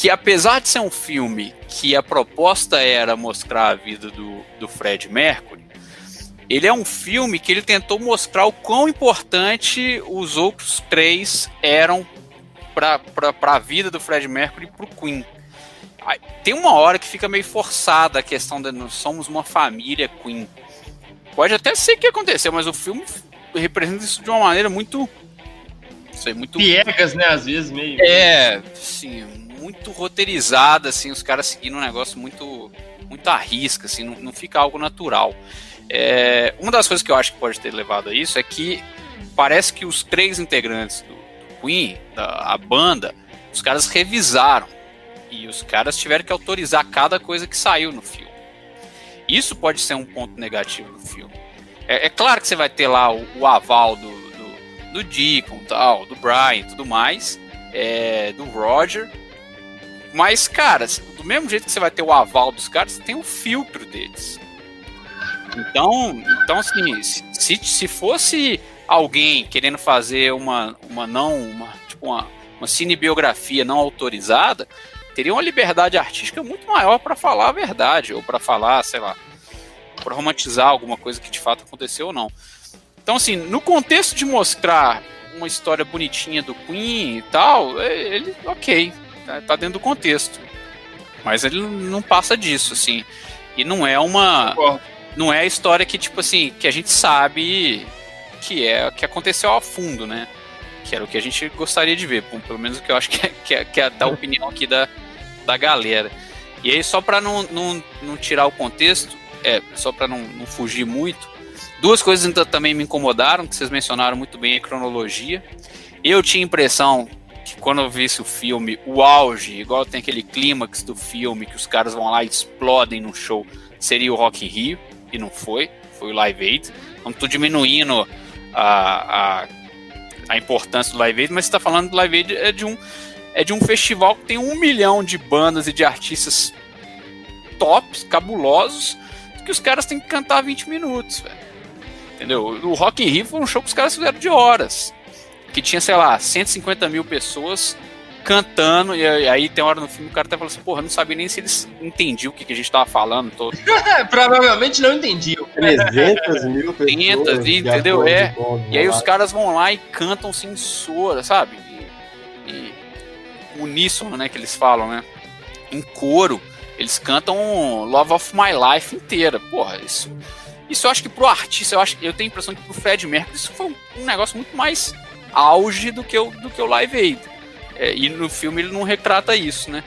Que apesar de ser um filme que a proposta era mostrar a vida do, do Fred Mercury, ele é um filme que ele tentou mostrar o quão importante os outros três eram para a vida do Fred Mercury e pro Queen. Tem uma hora que fica meio forçada a questão de nós somos uma família Queen. Pode até ser que aconteceu, mas o filme representa isso de uma maneira muito. Sei, muito. Piegas, né? Às vezes meio. É, sim, muito roteirizada, assim, os caras seguindo um negócio muito. muito à risca, assim, não, não fica algo natural. É, uma das coisas que eu acho que pode ter levado a isso é que parece que os três integrantes do, Queen, a banda, os caras revisaram. E os caras tiveram que autorizar cada coisa que saiu no filme. Isso pode ser um ponto negativo do filme. É, é claro que você vai ter lá o, o aval do, do, do Deacon, tal, do Brian tudo mais, é, do Roger. Mas, cara, do mesmo jeito que você vai ter o aval dos caras, você tem o filtro deles. Então, então assim, se, se fosse alguém querendo fazer uma, uma não, uma, tipo uma, uma cinebiografia não autorizada, teria uma liberdade artística muito maior para falar a verdade, ou para falar, sei lá, para romantizar alguma coisa que de fato aconteceu ou não. Então, assim, no contexto de mostrar uma história bonitinha do Queen e tal, ele, ok, tá, tá dentro do contexto. Mas ele não passa disso, assim. E não é uma. Não é a história que, tipo assim, que a gente sabe que é que aconteceu a fundo, né? Que era o que a gente gostaria de ver, pelo menos o que eu acho que é, que é, que é da opinião aqui da, da galera. E aí, só para não, não, não tirar o contexto, é, só para não, não fugir muito, duas coisas ainda também me incomodaram, que vocês mencionaram muito bem a cronologia. Eu tinha a impressão que quando eu visse o filme, o auge, igual tem aquele clímax do filme que os caras vão lá e explodem no show, seria o Rock in Rio, e não foi, foi o Live Aid. Não tô diminuindo a, a, a importância do Live Aid, mas você tá falando do Live Aid é de um é de um festival que tem um milhão de bandas e de artistas tops, cabulosos, que os caras têm que cantar 20 minutos, velho. Entendeu? O Rock in Rio foi um show que os caras fizeram de horas. Que tinha, sei lá, 150 mil pessoas cantando, e aí tem hora no filme o cara até fala assim, porra, não sabia nem se eles entendiam o que, que a gente tava falando. Todo. Provavelmente não entendiam. 300 mil pessoas. 500, entendeu? É. E aí os caras vão lá e cantam sem sora, sabe? E, e uníssono, né, que eles falam, né? Em coro, eles cantam Love of My Life inteira. Porra, isso isso eu acho que pro artista, eu acho eu tenho a impressão que pro Fred Mercury isso foi um, um negócio muito mais auge do que o, do que o Live Aid. É, e no filme ele não retrata isso, né?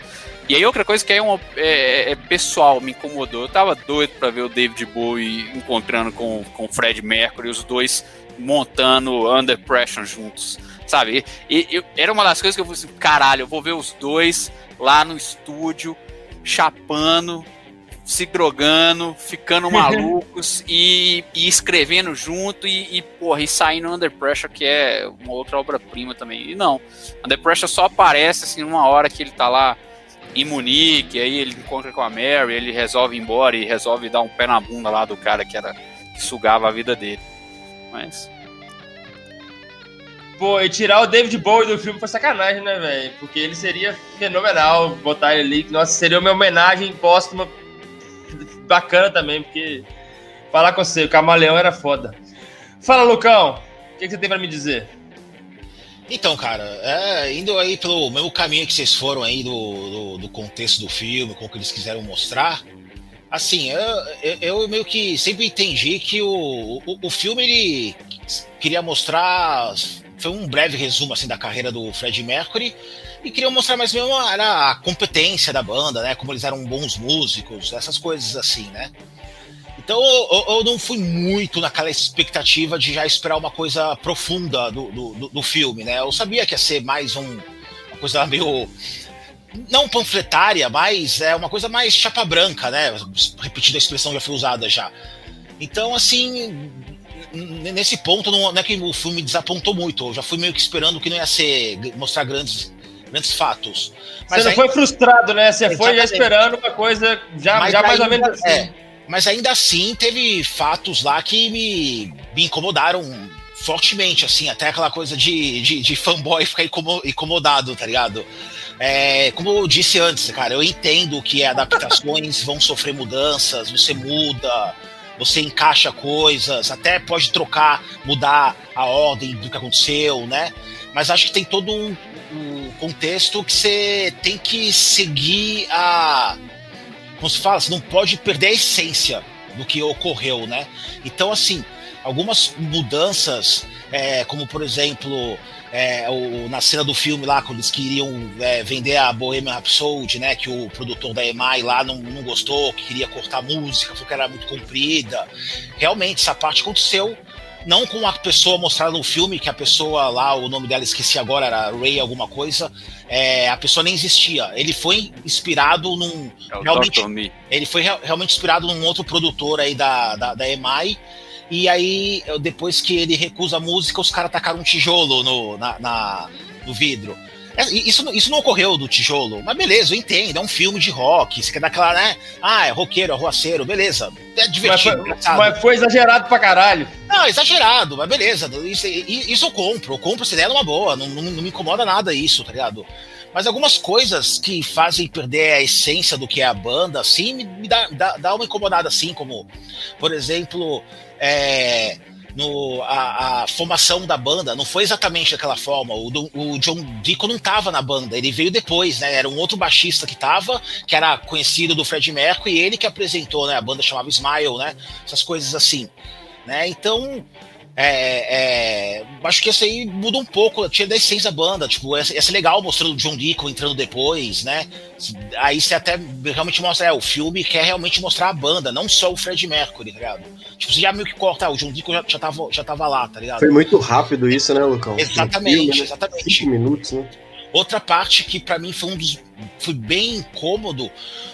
E aí outra coisa que é, uma, é, é pessoal, me incomodou. Eu tava doido para ver o David Bowie encontrando com, com o Fred Mercury, os dois montando Under Pressure juntos, sabe? E, e, era uma das coisas que eu falei assim, caralho, eu vou ver os dois lá no estúdio, chapando, se drogando, ficando malucos e, e, escrevendo junto e, e, porra, e saindo Under Pressure, que é uma outra obra-prima também. E não, Under Pressure só aparece assim numa hora que ele tá lá em Munique, aí ele encontra com a Mary, ele resolve ir embora e resolve dar um pé na bunda lá do cara que era que sugava a vida dele. Mas Pô, e tirar o David Bowie do filme foi sacanagem, né, velho? Porque ele seria fenomenal botar ele ali. Nossa, seria uma homenagem póstuma bacana também, porque falar com você, o Camaleão era foda. Fala, Lucão, o que, que você tem para me dizer? Então, cara, é, indo aí pelo mesmo caminho que vocês foram aí do, do, do contexto do filme, com o que eles quiseram mostrar, assim, eu, eu, meio que sempre entendi que o, o, o filme ele queria mostrar foi um breve resumo assim da carreira do Fred Mercury e queria mostrar mais mesmo era a competência da banda, né? Como eles eram bons músicos, essas coisas assim, né? Então eu, eu não fui muito naquela expectativa de já esperar uma coisa profunda do, do, do filme, né? Eu sabia que ia ser mais um, uma coisa meio não panfletária, mas é uma coisa mais chapa branca, né? Repetida a expressão já foi usada já. Então, assim, nesse ponto não, é que o filme desapontou muito. Eu já fui meio que esperando que não ia ser mostrar grandes, grandes fatos. Mas Você não foi frustrado, né? Você foi já esperando uma coisa já, já mais ou menos assim. É, mas ainda assim teve fatos lá que me, me incomodaram fortemente, assim, até aquela coisa de, de, de fanboy ficar incomodado, tá ligado? É, como eu disse antes, cara, eu entendo que adaptações vão sofrer mudanças, você muda, você encaixa coisas, até pode trocar, mudar a ordem do que aconteceu, né? Mas acho que tem todo um, um contexto que você tem que seguir a. Como se fala, você não pode perder a essência do que ocorreu, né? Então, assim, algumas mudanças, é, como por exemplo, é, o, na cena do filme lá, quando eles queriam é, vender a Bohemian Rhapsody, né, que o produtor da EMI lá não, não gostou, que queria cortar a música, porque era muito comprida. Realmente, essa parte aconteceu, não com a pessoa mostrada no filme, que a pessoa lá, o nome dela esqueci agora, era Ray alguma coisa, é, a pessoa nem existia. Ele foi inspirado num. É realmente, ele foi realmente inspirado num outro produtor aí da, da, da EMI, e aí, depois que ele recusa a música, os caras tacaram um tijolo no, na, na, no vidro. É, isso, isso não ocorreu do tijolo, mas beleza, eu entendo, é um filme de rock, você quer dar aquela, né? Ah, é roqueiro, é roaceiro, beleza. É divertido, mas foi, mas foi exagerado pra caralho. Não, exagerado, mas beleza. Isso, isso eu compro, eu compro essa ideia numa boa, não, não, não me incomoda nada isso, tá ligado? Mas algumas coisas que fazem perder a essência do que é a banda, assim, me, me dá, dá, dá, uma incomodada, assim, como, por exemplo, é, no, a, a, formação da banda não foi exatamente daquela forma. O, o John Deacon não estava na banda, ele veio depois, né? Era um outro baixista que estava, que era conhecido do Fred Mercury, e ele que apresentou, né? A banda chamava Smile, né? Essas coisas assim. Né? Então, é, é, acho que esse aí muda um pouco, tinha da essência da banda, tipo, ia ser legal mostrando o John Deacon entrando depois, né? Aí você até realmente mostra, é, o filme quer realmente mostrar a banda, não só o Fred Mercury, tá ligado? Tipo, você já meio que corta, ah, o John Deacon já, já, tava, já tava lá, tá ligado? Foi muito rápido isso, né, Lucão? Exatamente, filme, né? exatamente. Cinco minutos, né? Outra parte que para mim foi um dos foi bem incômodo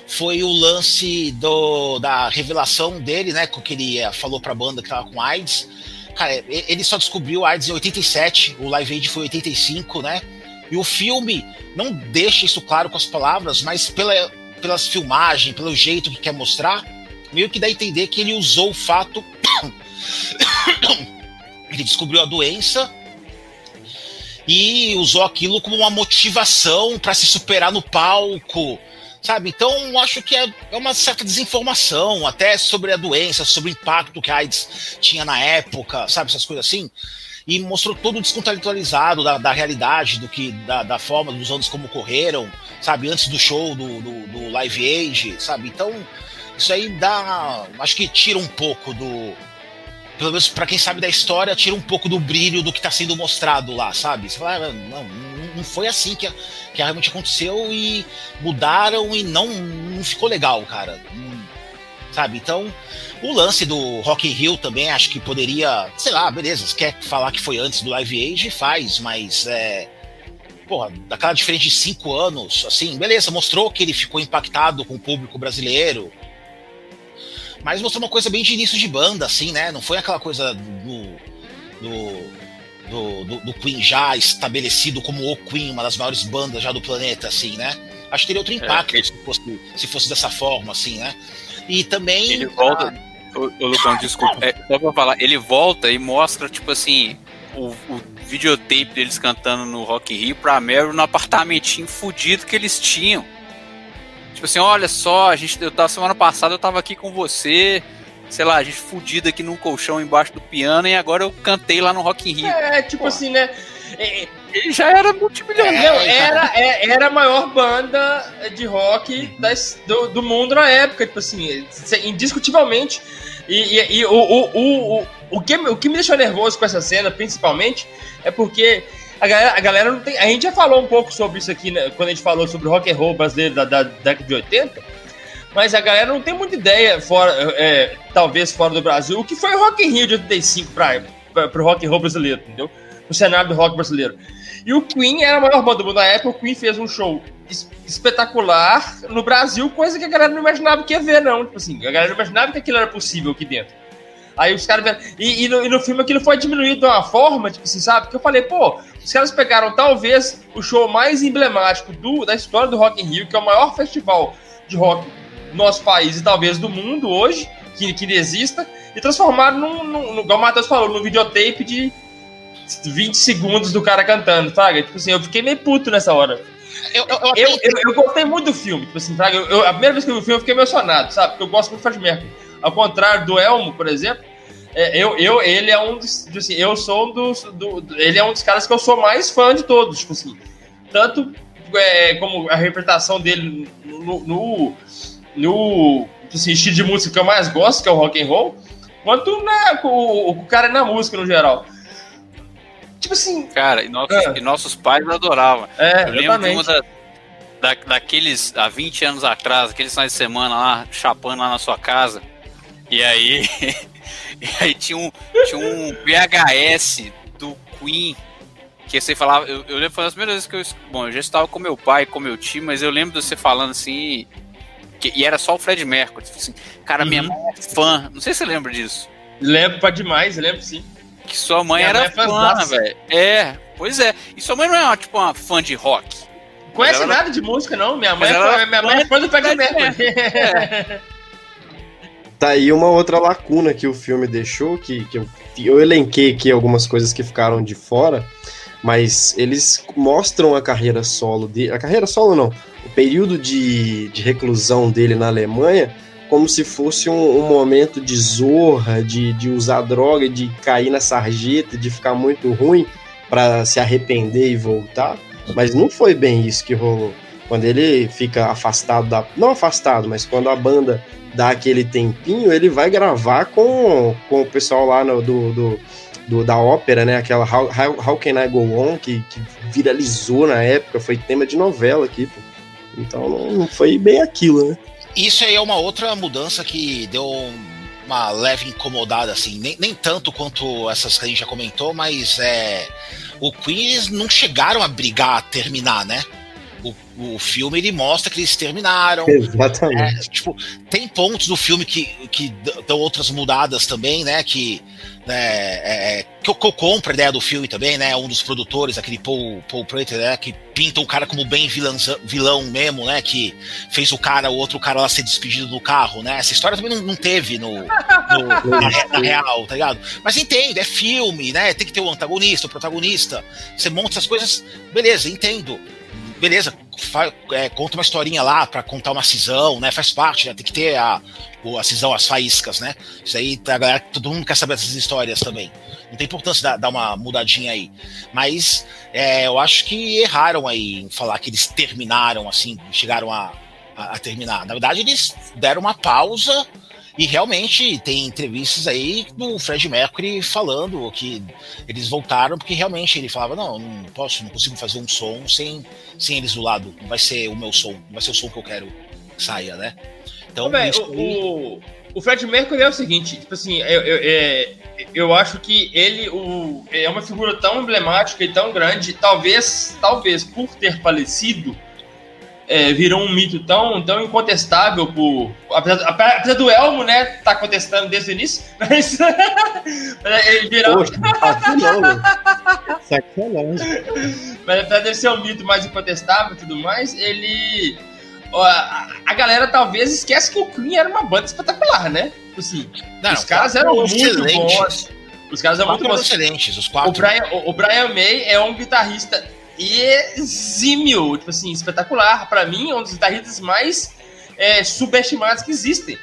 foi o lance do, da revelação dele, né, com que ele eh, falou para a banda que tava com AIDS. Cara, ele só descobriu AIDS em 87, o Live Aid foi 85, né? E o filme não deixa isso claro com as palavras, mas pela, pelas filmagens, pelo jeito que quer mostrar, meio que dá a entender que ele usou o fato. ele descobriu a doença e usou aquilo como uma motivação para se superar no palco, sabe? Então, acho que é, é, uma certa desinformação, até sobre a doença, sobre o impacto que a AIDS tinha na época, sabe? Essas coisas assim. E mostrou todo descontextualizado da, da realidade, do que da, da, forma dos anos como correram, sabe? Antes do show, do, do, do Live Age, sabe? Então, isso aí dá. Acho que tira um pouco do, pelo menos para quem sabe da história, tira um pouco do brilho do que está sendo mostrado lá, sabe? Você fala, ah, não, não foi assim que, que realmente aconteceu e mudaram e não, não ficou legal, cara. sabe? Então, o lance do Rock in Rio também acho que poderia, sei lá, beleza, você quer falar que foi antes do Live Age, faz, mas é. Porra, daquela diferença de cinco anos, assim, beleza, mostrou que ele ficou impactado com o público brasileiro, mas mostrou uma coisa bem de início de banda, assim, né? Não foi aquela coisa do, do do, do, do, Queen já estabelecido como o Queen, uma das maiores bandas já do planeta, assim, né? Acho que teria outro é, impacto é, se, fosse, se fosse dessa forma, assim, né? E também. Ele volta. A... O, o Lucão, desculpa. É, só pra falar, ele volta e mostra, tipo assim, o, o videotape deles cantando no Rock in Rio pra Meryl no apartamentinho fudido que eles tinham. Tipo assim, olha só, a gente, eu tava semana passada, eu tava aqui com você, sei lá, a gente fudido aqui num colchão embaixo do piano e agora eu cantei lá no Rock in Rio. É, tipo Pô. assim, né? É, ele já era multimilionário. É, era, é, era a maior banda de rock das, do, do mundo na época, tipo assim, indiscutivelmente. E, e, e o, o, o, o, que, o que me deixou nervoso com essa cena, principalmente, é porque a galera, a galera não tem. A gente já falou um pouco sobre isso aqui, né, quando a gente falou sobre rock and roll brasileiro da, da, da década de 80. Mas a galera não tem muita ideia, fora, é, talvez fora do Brasil, o que foi o Rock in Rio de 85 para o rock and roll brasileiro, entendeu? O cenário do rock brasileiro. E o Queen era a maior banda do mundo na época. O Queen fez um show espetacular no Brasil, coisa que a galera não imaginava que ia ver, não. Tipo assim, a galera não imaginava que aquilo era possível aqui dentro. Aí os caras. E, e, no, e no filme aquilo foi diminuído de uma forma, tipo assim, sabe? Que eu falei, pô, os caras pegaram talvez o show mais emblemático do, da história do Rock in Rio, que é o maior festival de rock do nosso país e talvez do mundo hoje, que, que exista, e transformaram num, num, no, igual o Matheus falou, num videotape de 20 segundos do cara cantando, sabe? Tipo assim, eu fiquei meio puto nessa hora. Eu, eu, eu, eu, gostei muito do filme, tipo assim, sabe? Eu, a primeira vez que eu vi o filme eu fiquei emocionado, sabe? Porque eu gosto muito de Fred Mercury. Ao contrário do Elmo, por exemplo, é, eu, eu, ele é um dos. Assim, eu sou um dos. Do, ele é um dos caras que eu sou mais fã de todos, tipo assim. Tanto é, como a representação dele no, no, no tipo assim, estilo de música que eu mais gosto, que é o rock and roll, quanto né, o, o cara na música no geral. Tipo assim. Cara, e nossos, é. e nossos pais adoravam. É, eu lembro de uma da, da, daqueles, há 20 anos atrás, aqueles finais de semana lá, chapando lá na sua casa. E aí. e aí tinha um, tinha um VHS do Queen. Que você falava. Eu, eu lembro foi das primeiras vezes que eu. Bom, eu já estava com meu pai, com meu tio, mas eu lembro de você falando assim. Que, e era só o Fred Mercury. Tipo assim, cara, uhum. minha mãe é fã. Não sei se você lembra disso. Lembro pra demais, lembro sim. Que sua mãe minha era é fã, velho. É, pois é. E sua mãe não é uma, tipo uma fã de rock. Conhece nada de música, não? Minha mãe, é, minha mãe é fã do Fred Mercury. É. Tá aí uma outra lacuna que o filme deixou, que, que eu, eu elenquei aqui algumas coisas que ficaram de fora, mas eles mostram a carreira solo dele. A carreira solo não, o período de, de reclusão dele na Alemanha como se fosse um, um, momento de zorra, de, de usar droga, de cair na sarjeta, de ficar muito ruim para se arrepender e voltar. Mas não foi bem isso que rolou. Quando ele fica afastado da. Não afastado, mas quando a banda dá aquele tempinho, ele vai gravar com, com o pessoal lá no, do, do, do da ópera, né? Aquela How, How, How Can I Go On, que, que, viralizou na época, foi tema de novela aqui, pô. Então não, não foi bem aquilo, né? Isso aí é uma outra mudança que deu uma leve incomodada, assim. Nem, nem tanto quanto essas que a gente já comentou, mas é o Queen não chegaram a brigar a terminar, né? O, o filme ele mostra que eles terminaram. Exatamente. É, tipo, tem pontos do filme que, que dão outras mudadas também, né? Que, né, é, que, eu, que eu compro a ideia do filme também, né? Um dos produtores, aquele Paul, Paul Prater, né? Que pinta o cara como bem vilão, vilão mesmo, né? Que fez o cara, o outro cara lá ser despedido no carro, né? Essa história também não, não teve no, no na, na, real, tá ligado? Mas entendo, é filme, né? Tem que ter o antagonista, o protagonista. Você monta essas coisas, beleza, entendo beleza, é, conta uma historinha lá para contar uma cisão, né? Faz parte, né? Tem que ter a, a cisão, as faíscas, né? Isso aí, a galera, todo mundo quer saber dessas histórias também. Não tem importância dar, dar uma mudadinha aí. Mas é, eu acho que erraram aí em falar que eles terminaram, assim, chegaram a, a, a terminar. Na verdade, eles deram uma pausa e realmente tem entrevistas aí do Fred Mercury falando que eles voltaram porque realmente ele falava: não, não posso, não consigo fazer um som sem, sem eles do lado. Não vai ser o meu som, não vai ser o som que eu quero que saia, né? Então, Bem, o, o, o, Fred Mercury é o seguinte: tipo assim, eu, eu, é, eu acho que ele o, é uma figura tão emblemática e tão grande, talvez, talvez por ter falecido é, virou um mito tão, tão incontestável por. Apesar, apesar do Elmo, né, tá contestando desde o início, mas. ele virou. Poxa, não, né? Mas apesar dele ser um mito mais incontestável e tudo mais, ele. A, a galera talvez esquece que o Queen era uma banda espetacular, né? Tipo assim, não, os caras eram muito bons. Os caras eram muito bons. excelentes, os quatro. O Brian, o, o Brian May é um guitarrista exímio, tipo assim, espetacular. Para mim, é um dos guitarristas mais é, subestimados que existem.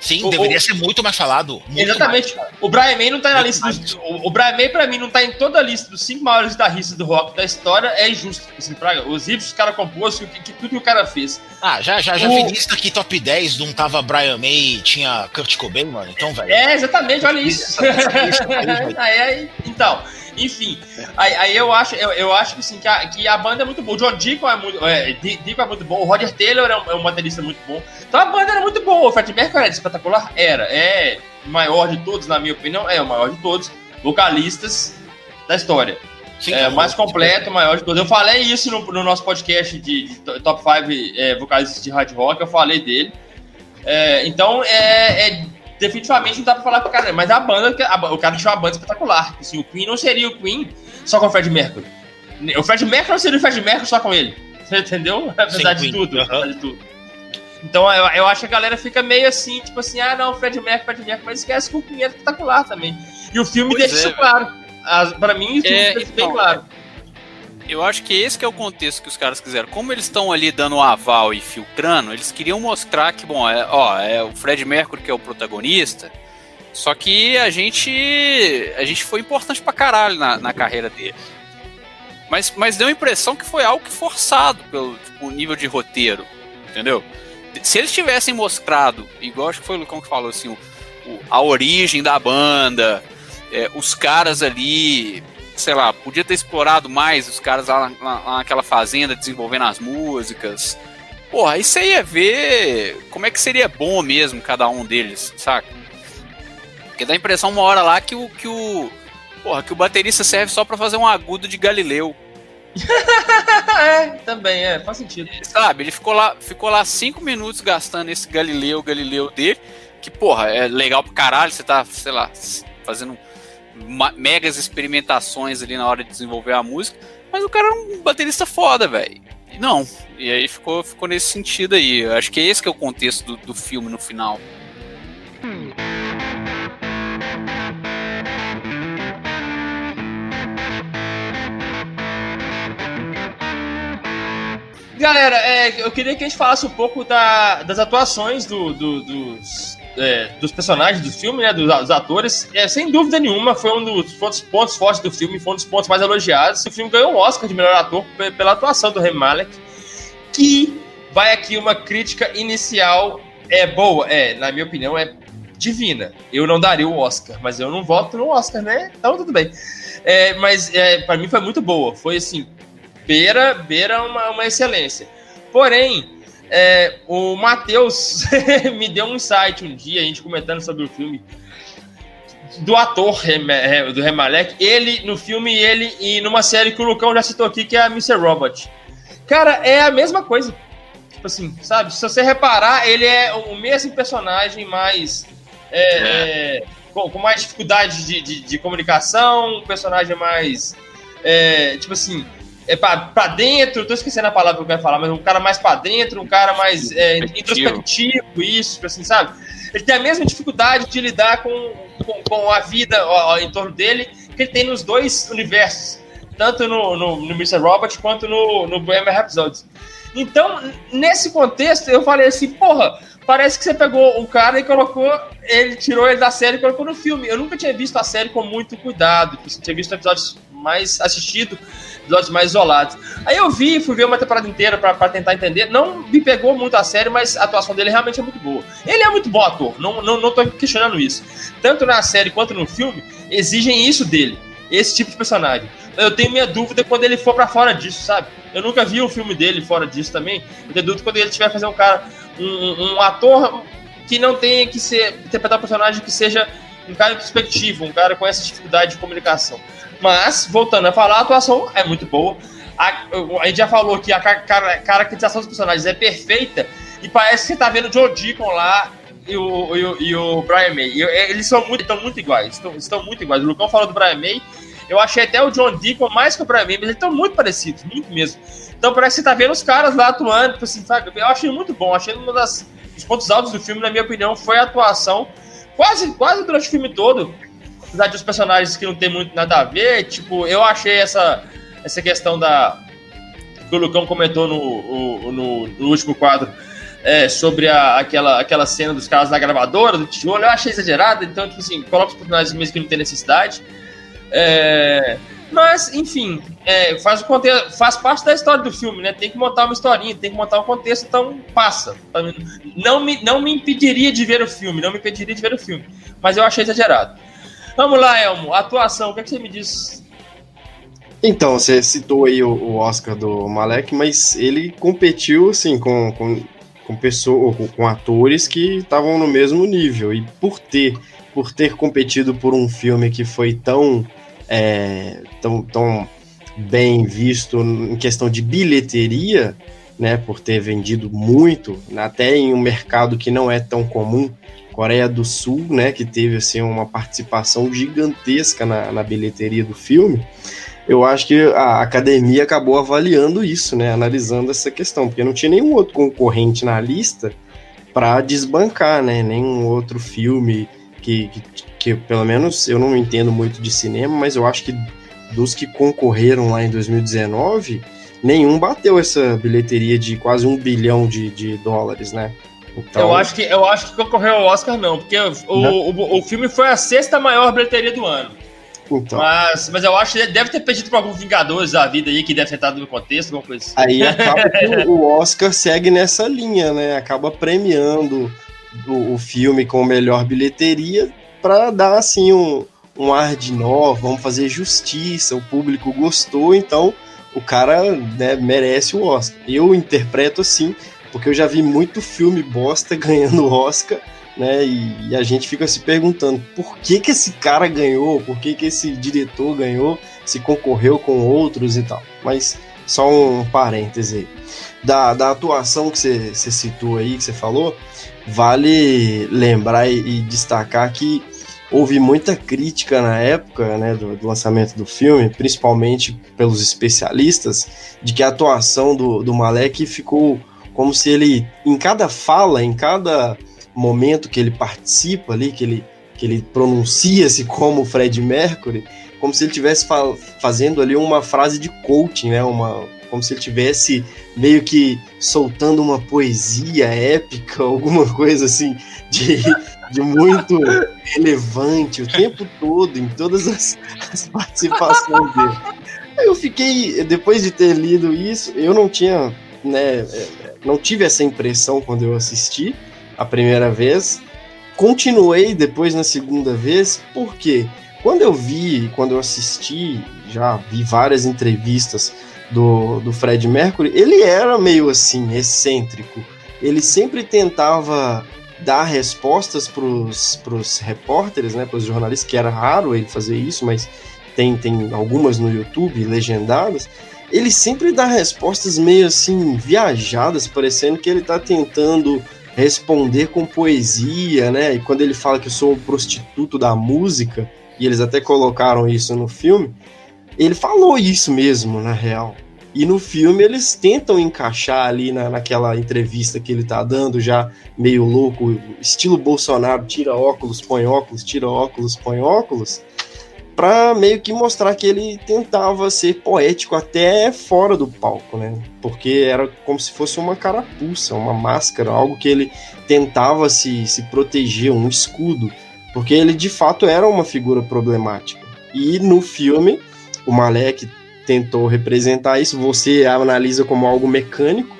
Sim, o, deveria o, ser muito mais falado. Muito exatamente. Mais. O Brian May não tá na muito lista dos, o, o, Brian May, pra mim, não tá em toda a lista dos cinco maiores guitarristas do rock da história. É injusto. Assim, pra, os riffs que o cara compôs, que, que, tudo que o cara fez. Ah, já, já, já vi lista aqui top 10, não tava Brian May tinha Kurt Cobain, mano. Então, velho. É, exatamente, olha isso. aí, aí, então. Enfim, aí, aí, eu acho, eu, eu acho que, assim, que, a, que a banda é muito boa. O John Deacon é muito, é, Deacon é muito bom, o Roger Taylor é um, é um baterista muito bom. Então a banda era muito boa. O Fred Mercury era espetacular? Era. É o maior de todos, na minha opinião, é o maior de todos. Vocalistas da história. Sim, é, o mais completo, o maior de todos. Eu falei isso no, no nosso podcast de, de Top 5 é, vocalistas de hard rock, eu falei dele. É, então, é, é definitivamente não dá pra falar com o cara, mas a banda, a, o cara tinha uma banda espetacular. Assim, o Queen não seria o Queen só com o Fred Mercury. O Fred Mercury não seria o Fred Mercury só com ele. Você entendeu? Apesar de tudo, apesar de tudo. Então eu, eu acho que a galera fica meio assim, tipo assim, ah não, Fred Mercury, Fred Mercury, mas esquece que o Queen é espetacular também. E o filme pois deixa é, isso claro. As, pra mim, o filme é, deixa bem então, claro. Eu acho que esse que é o contexto que os caras quiseram. Como eles estão ali dando o aval e filtrando, eles queriam mostrar que, bom, é, ó, é o Fred Mercury que é o protagonista, só que a gente a gente foi importante pra caralho na, na carreira dele. Mas, mas deu a impressão que foi algo forçado pelo tipo, nível de roteiro, entendeu? Se eles tivessem mostrado, igual acho que foi o Lucão que falou assim, o, o, a origem da banda, é, os caras ali sei lá, podia ter explorado mais os caras lá, lá, naquela fazenda desenvolvendo as músicas. Porra, aí você ia ver como é que seria bom mesmo cada um deles, saca? Porque dá a impressão uma hora lá que o. que o. Porra, que o baterista serve só para fazer um agudo de Galileu. é, também, é, faz sentido. Sabe, ele ficou lá, ficou lá cinco minutos gastando esse Galileu, Galileu dele, que, porra, é legal pro caralho, você tá, sei lá, fazendo megas experimentações ali na hora de desenvolver a música, mas o cara é um baterista foda, velho. Não, e aí ficou, ficou nesse sentido aí. Eu acho que é esse que é o contexto do, do filme no final. Galera, é, eu queria que a gente falasse um pouco da, das atuações do, do, dos, é, dos personagens do filme, né, dos, dos atores, é, sem dúvida nenhuma, foi um dos, dos, pontos fortes do filme, foi um dos pontos mais elogiados. O filme ganhou um Oscar de melhor ator pela atuação do Remy Malek, que vai aqui uma crítica inicial é boa, é, na minha opinião, é divina. Eu não daria o Oscar, mas eu não voto no Oscar, né? Então tudo bem. É, mas é, para mim foi muito boa, foi assim, beira, beira uma, uma excelência. Porém, é, o Matheus me deu um insight um dia, a gente comentando sobre o filme. do ator do Remalek, ele no filme ele e numa série que o Lucão já citou aqui, que é a Mr. Robot. Cara, é a mesma coisa. Tipo assim, sabe? Se você reparar, ele é o mesmo personagem, mas. É, é. É, com, com, mais dificuldade de, de, de, comunicação, um personagem mais. É, tipo assim, é pra, pra dentro, tô esquecendo a palavra que eu quero falar, mas um cara mais pra dentro, um cara mais é, introspectivo, isso, tipo assim, sabe? Ele tem a mesma dificuldade de lidar com, com, com a vida ó, em torno dele que ele tem nos dois universos, tanto no, no, no Mr. Robot quanto no, no Bohemian Rhapsody. Então, nesse contexto, eu falei assim, porra, parece que você pegou o cara e colocou, ele tirou ele da série e colocou no filme. Eu nunca tinha visto a série com muito cuidado, eu tinha visto episódios mais assistidos, episódios mais isolados. Aí eu vi, fui ver uma temporada inteira para tentar entender. Não me pegou muito a série, mas a atuação dele realmente é muito boa. Ele é muito bom ator, não, não, não tô questionando isso. Tanto na série quanto no filme, exigem isso dele, esse tipo de personagem eu tenho minha dúvida quando ele for para fora disso, sabe? Eu nunca vi um filme dele fora disso também. Eu tenho dúvida quando ele tiver fazer um cara, um, um ator que não tenha que ser interpretar um personagem que seja um cara introspectivo, um cara com essa dificuldade de comunicação. Mas, voltando a falar, a atuação é muito boa. A, a gente já falou que a car caracterização dos personagens é perfeita e parece que você tá vendo o Joe Deacon lá e o, e o, e o Brian May. E, eles são muito, estão muito iguais. Estão, estão muito iguais. O Lucão falou do Brian May eu achei até o John Deacon mais que o Brian May, mas eles estão muito parecidos, muito mesmo. Então parece que você tá vendo os caras lá atuando, tipo assim, sabe? Eu achei muito bom, achei um dos pontos altos do filme, na minha opinião, foi a atuação, quase, quase durante o filme todo, apesar de os personagens que não tem muito nada a ver, tipo, eu achei essa, essa questão da que o Lucão comentou no, no, no último quadro, é, sobre a, aquela, aquela cena dos caras na gravadora, do tijolo, eu achei exagerado, então, tipo assim, coloca os personagens mesmo que não tem necessidade. É, mas, enfim, é, faz, contexto, faz parte da história do filme, né? Tem que montar uma historinha, tem que montar um contexto, então passa. Não me, não me impediria de ver o filme, não me impediria de ver o filme. Mas eu achei exagerado. Vamos lá, Elmo. Atuação, o que, é que você me diz? Então, você citou aí o, o Oscar do Malek, mas ele competiu, assim, com, com, com pessoas, com, com atores que estavam no mesmo nível. E por ter por ter competido por um filme que foi tão, é, tão, tão bem visto em questão de bilheteria, né, por ter vendido muito, até em um mercado que não é tão comum, Coreia do Sul, né, que teve assim uma participação gigantesca na, na bilheteria do filme. Eu acho que a academia acabou avaliando isso, né, analisando essa questão, porque não tinha nenhum outro concorrente na lista para desbancar, né, nenhum outro filme que, que, que, pelo menos eu não entendo muito de cinema, mas eu acho que dos que concorreram lá em 2019, nenhum bateu essa bilheteria de quase um bilhão de, de dólares, né? Então... Eu, acho que, eu acho que concorreu ao Oscar, não, porque o, o, o, filme foi a sexta maior bilheteria do ano. Então. Mas, mas eu acho que deve ter pedido para alguns Vingadores da vida aí, que deve ter estado no contexto, alguma coisa assim. Aí acaba que o Oscar segue nessa linha, né? Acaba premiando o, o filme com melhor bilheteria para dar assim um, um ar de novo, vamos fazer justiça, o público gostou, então o cara né, merece o Oscar. Eu interpreto assim, porque eu já vi muito filme bosta ganhando Oscar, né? E, e, a gente fica se perguntando por que que esse cara ganhou, por que que esse diretor ganhou, se concorreu com outros e tal. Mas só um parêntese. Da, da atuação que você citou aí, que você falou, vale lembrar e, e destacar que houve muita crítica na época né, do, do, lançamento do filme, principalmente pelos especialistas, de que a atuação do, do Malek ficou como se ele, em cada fala, em cada momento que ele participa ali, que ele, que ele pronuncia-se como Fred Mercury, como se ele estivesse fa fazendo ali uma frase de coaching, né, uma, como se ele tivesse meio que soltando uma poesia épica, alguma coisa assim de, de muito relevante o tempo todo, em todas as, as participações dele. Eu fiquei, depois de ter lido isso, eu não tinha, né, não tive essa impressão quando eu assisti a primeira vez. Continuei depois na segunda vez, porque quando eu vi, quando eu assisti, já vi várias entrevistas do, do Fred Mercury, ele era meio assim, excêntrico. Ele sempre tentava dar respostas para os repórteres, né, para os jornalistas, que era raro ele fazer isso, mas tem, tem algumas no YouTube legendadas. Ele sempre dá respostas meio assim viajadas, parecendo que ele está tentando responder com poesia, né? E quando ele fala que eu sou um prostituto da música, e eles até colocaram isso no filme, ele falou isso mesmo, na real. E no filme eles tentam encaixar ali na, naquela entrevista que ele tá dando, já meio louco, estilo Bolsonaro, tira óculos, põe óculos, tira óculos, põe óculos, para meio que mostrar que ele tentava ser poético até fora do palco, né? Porque era como se fosse uma carapuça, uma máscara, algo que ele tentava se, se proteger, um escudo, porque ele de fato era uma figura problemática. E no filme, o Malek tentou representar isso, você analisa como algo mecânico,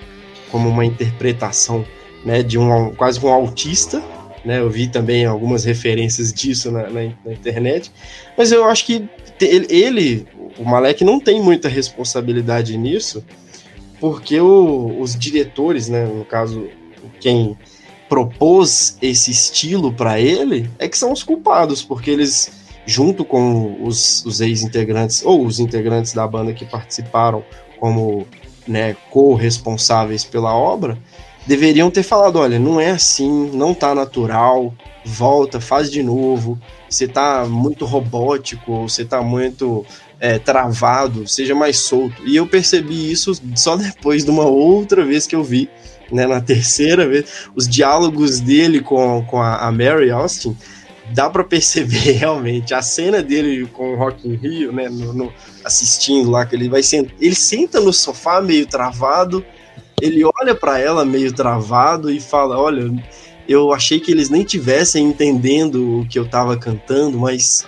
como uma interpretação né, de um quase um autista. Né, eu vi também algumas referências disso na, na, na internet, mas eu acho que ele, ele, o Malek, não tem muita responsabilidade nisso, porque o, os diretores, né, no caso, quem propôs esse estilo para ele, é que são os culpados, porque eles junto com os, os ex-integrantes ou os integrantes da banda que participaram como né, co-responsáveis pela obra, deveriam ter falado: olha, não é assim, não tá natural, volta, faz de novo, você tá muito robótico, você tá muito é, travado, seja mais solto. E eu percebi isso só depois de uma outra vez que eu vi, né, na terceira vez, os diálogos dele com, com a, a Mary Austin dá para perceber realmente a cena dele com o Rock in Rio, né, no, no, assistindo lá que ele vai sent... ele senta no sofá meio travado, ele olha para ela meio travado e fala, olha, eu achei que eles nem tivessem entendendo o que eu tava cantando, mas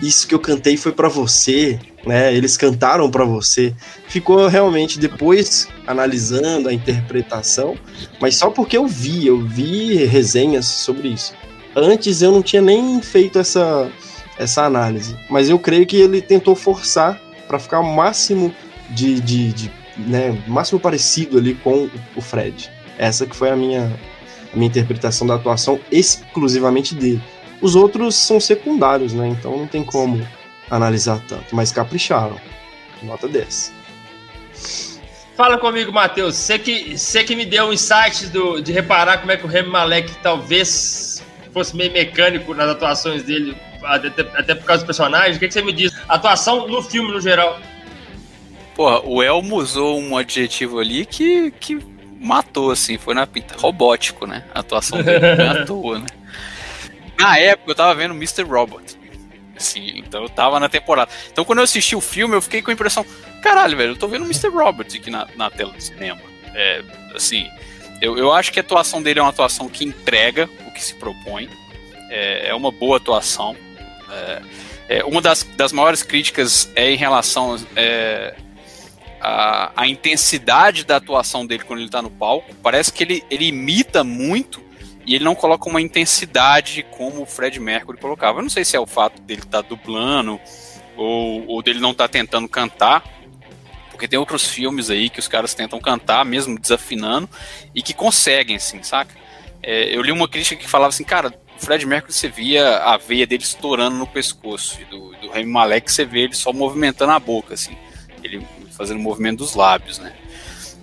isso que eu cantei foi para você, né? Eles cantaram para você. Ficou realmente depois analisando a interpretação, mas só porque eu vi, eu vi resenhas sobre isso antes eu não tinha nem feito essa, essa análise. Mas eu creio que ele tentou forçar para ficar o máximo de, de, de né, máximo parecido ali com o Fred. Essa que foi a minha, a minha interpretação da atuação exclusivamente dele. Os outros são secundários, né? Então não tem como analisar tanto, mas capricharam. Nota 10. Fala comigo, Matheus. Você que, que me deu um insight do, de reparar como é que o Remy Malek talvez fosse meio mecânico nas atuações dele, até, até por causa do personagem. O que, que você me diz? Atuação no filme, no geral. Porra, o Elmo usou um adjetivo ali que, que matou, assim, foi na pinta. Robótico, né? A atuação dele não é à toa, né? Na época eu tava vendo Mr. Robot. Assim, então eu tava na temporada. Então quando eu assisti o filme, eu fiquei com a impressão: caralho, velho, eu tô vendo Mr. Robot aqui na, na tela do cinema. É, assim, eu, eu acho que a atuação dele é uma atuação que entrega o que se propõe. É, é uma boa atuação. É, é, uma das, das maiores críticas é em relação é, a, a intensidade da atuação dele quando ele está no palco. Parece que ele, ele imita muito e ele não coloca uma intensidade como o Fred Mercury colocava. Eu não sei se é o fato dele estar tá dublando ou, ou dele não estar tá tentando cantar, porque tem outros filmes aí que os caras tentam cantar, mesmo desafinando, e que conseguem, assim, saca? É, eu li uma crítica que falava assim, cara, o Fred Mercury você via a veia dele estourando no pescoço, e do, do Remy Malek você vê ele só movimentando a boca, assim, fazendo o movimento dos lábios, né?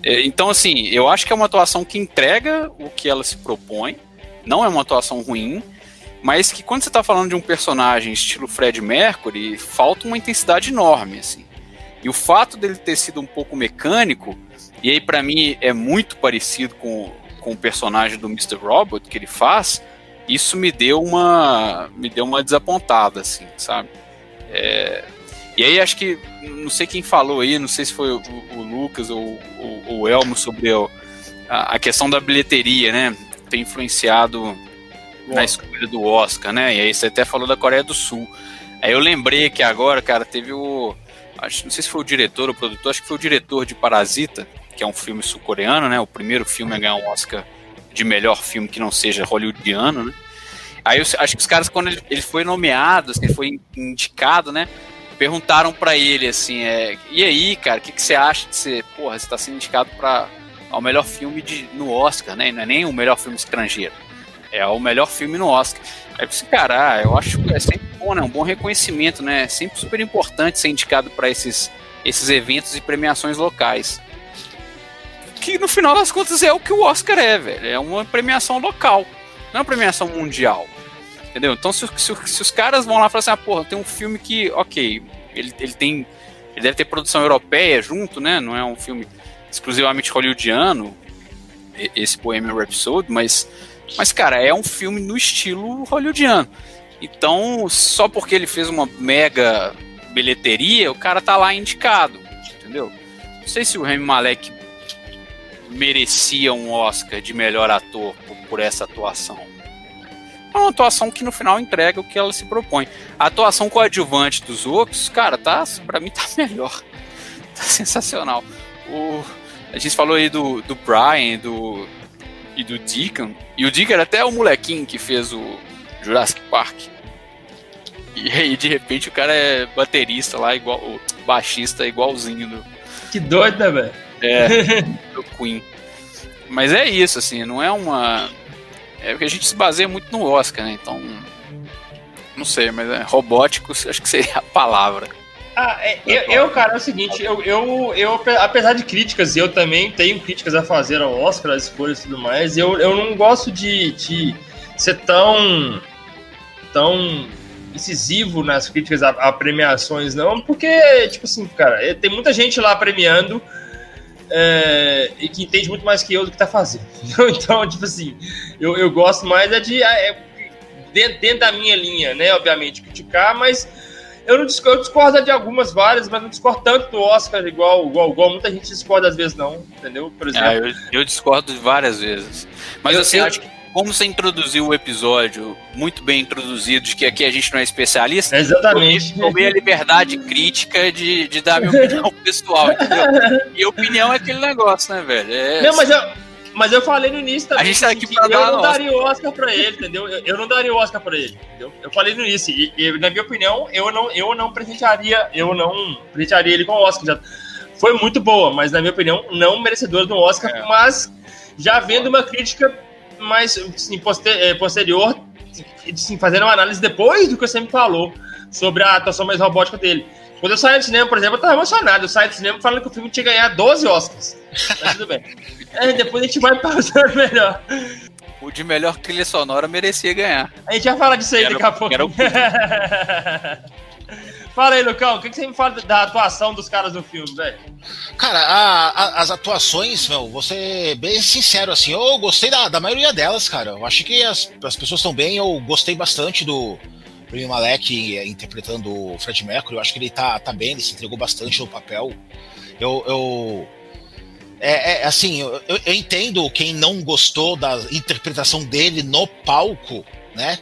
É, então, assim, eu acho que é uma atuação que entrega o que ela se propõe, não é uma atuação ruim, mas que quando você está falando de um personagem estilo Fred Mercury, falta uma intensidade enorme, assim. E o fato dele ter sido um pouco mecânico, e aí para mim é muito parecido com, com o personagem do Mr. Robot que ele faz, isso me deu uma me deu uma desapontada, assim, sabe? É, e aí acho que não sei quem falou aí, não sei se foi o, o Lucas ou o, o Elmo sobre a, a, questão da bilheteria, né? Ter influenciado na escolha do Oscar, né? E aí você até falou da Coreia do Sul. Aí eu lembrei que agora, cara, teve o acho, não sei se foi o diretor ou o produtor, acho que foi o diretor de Parasita, que é um filme sul-coreano, né? O primeiro filme a ganhar um Oscar de melhor filme que não seja hollywoodiano, né? Aí eu acho que os caras, quando ele, ele foi nomeado, assim, foi indicado, né? Perguntaram para ele assim, é, e aí, cara, o que, que você acha de ser, porra, você tá sendo indicado para ao melhor filme de, no Oscar, né? Não é nem o melhor filme estrangeiro. é o melhor filme no Oscar. Aí você, cara, ah, eu acho que é sempre bom, né? Um bom reconhecimento, né? É sempre super importante ser indicado para esses, esses eventos e premiações locais. Que no final das contas é o que o Oscar é, velho. É uma premiação local, não é uma premiação mundial. Entendeu? Então, se, se, se os caras vão lá e falar assim, ah, porra, tem um filme que, ok, ele, ele tem. Ele deve ter produção europeia junto, né? Não é um filme exclusivamente hollywoodiano, esse Bohemian Rhapsody, mas, mas, cara, é um filme no estilo hollywoodiano. Então, só porque ele fez uma mega bilheteria, o cara tá lá indicado, entendeu? Não sei se o Remy Malek merecia um Oscar de melhor ator por, por essa atuação. É uma atuação que no final entrega o que ela se propõe. A atuação coadjuvante dos outros, cara, tá, para mim tá melhor. Tá sensacional. O, a gente falou aí do, do Brian do, e do Deacon. E o Deacon era até o molequinho que fez o Jurassic Park. E aí, de repente, o cara é baterista lá, igual o baixista igualzinho do. Que doido, né, velho? É, do Queen. Mas é isso, assim, não é uma. É porque a gente se baseia muito no Oscar, né? Então. Não sei, mas é, robóticos acho que seria a palavra. Ah, é, eu, eu, cara, é o seguinte, eu, eu, eu, apesar de críticas, eu também tenho críticas a fazer ao Oscar, as escolhas e tudo mais, eu, eu não gosto de, de ser tão, tão incisivo nas críticas a, a, premiações, não, porque, tipo assim, cara, é, tem muita gente lá premiando é, e que entende muito mais que eu do que tá fazendo. Então, tipo assim, eu, eu gosto mais é de. É, dentro, dentro da minha linha, né, obviamente, criticar, mas eu não discordo, eu discordo de algumas várias, mas não discordo tanto do Oscar igual, igual, igual muita gente discorda às vezes não, entendeu? Por exemplo. Ah, eu, eu, discordo várias vezes. Mas eu, assim, eu, acho que como você introduziu o episódio, muito bem introduzido, de que aqui a gente não é especialista, exatamente. Eu tomei a liberdade crítica de, de dar minha opinião pessoal, entendeu? E opinião é aquele negócio, né, velho? É, não, mas eu, mas eu falei no início também. A gente tá aqui pra dar Eu não daria o Oscar pra ele, entendeu? Eu, eu, não daria o Oscar pra ele, entendeu? Eu falei no início. E, e, na minha opinião, eu não, eu não presentearia, eu não presentearia ele com o Oscar. Já foi muito boa, mas na minha opinião, não merecedora do Oscar. É. Mas já vendo uma crítica mais assim, poster, é, posterior, assim, fazendo uma análise depois do que você me falou sobre a atuação mais robótica dele. Quando eu saí do cinema, por exemplo, eu tava emocionado. Eu saí do cinema falando que o filme tinha que ganhar 12 Oscars. Mas tudo bem. É, depois a gente vai pausando melhor. O de melhor trilha sonora merecia ganhar. A gente vai falar disso aí era, daqui a pouco. Era o... Fala aí, Lucão, o que, que você me fala da atuação dos caras do filme, velho? Cara, a, a, as atuações, meu, vou ser bem sincero, assim, eu gostei da, da maioria delas, cara. Eu acho que as, as pessoas estão bem, eu gostei bastante do, Rami Malek interpretando o Fred Mercury, eu acho que ele tá, tá bem, ele se entregou bastante no papel. Eu. eu é, é assim, eu, eu, entendo quem não gostou da interpretação dele no palco, né?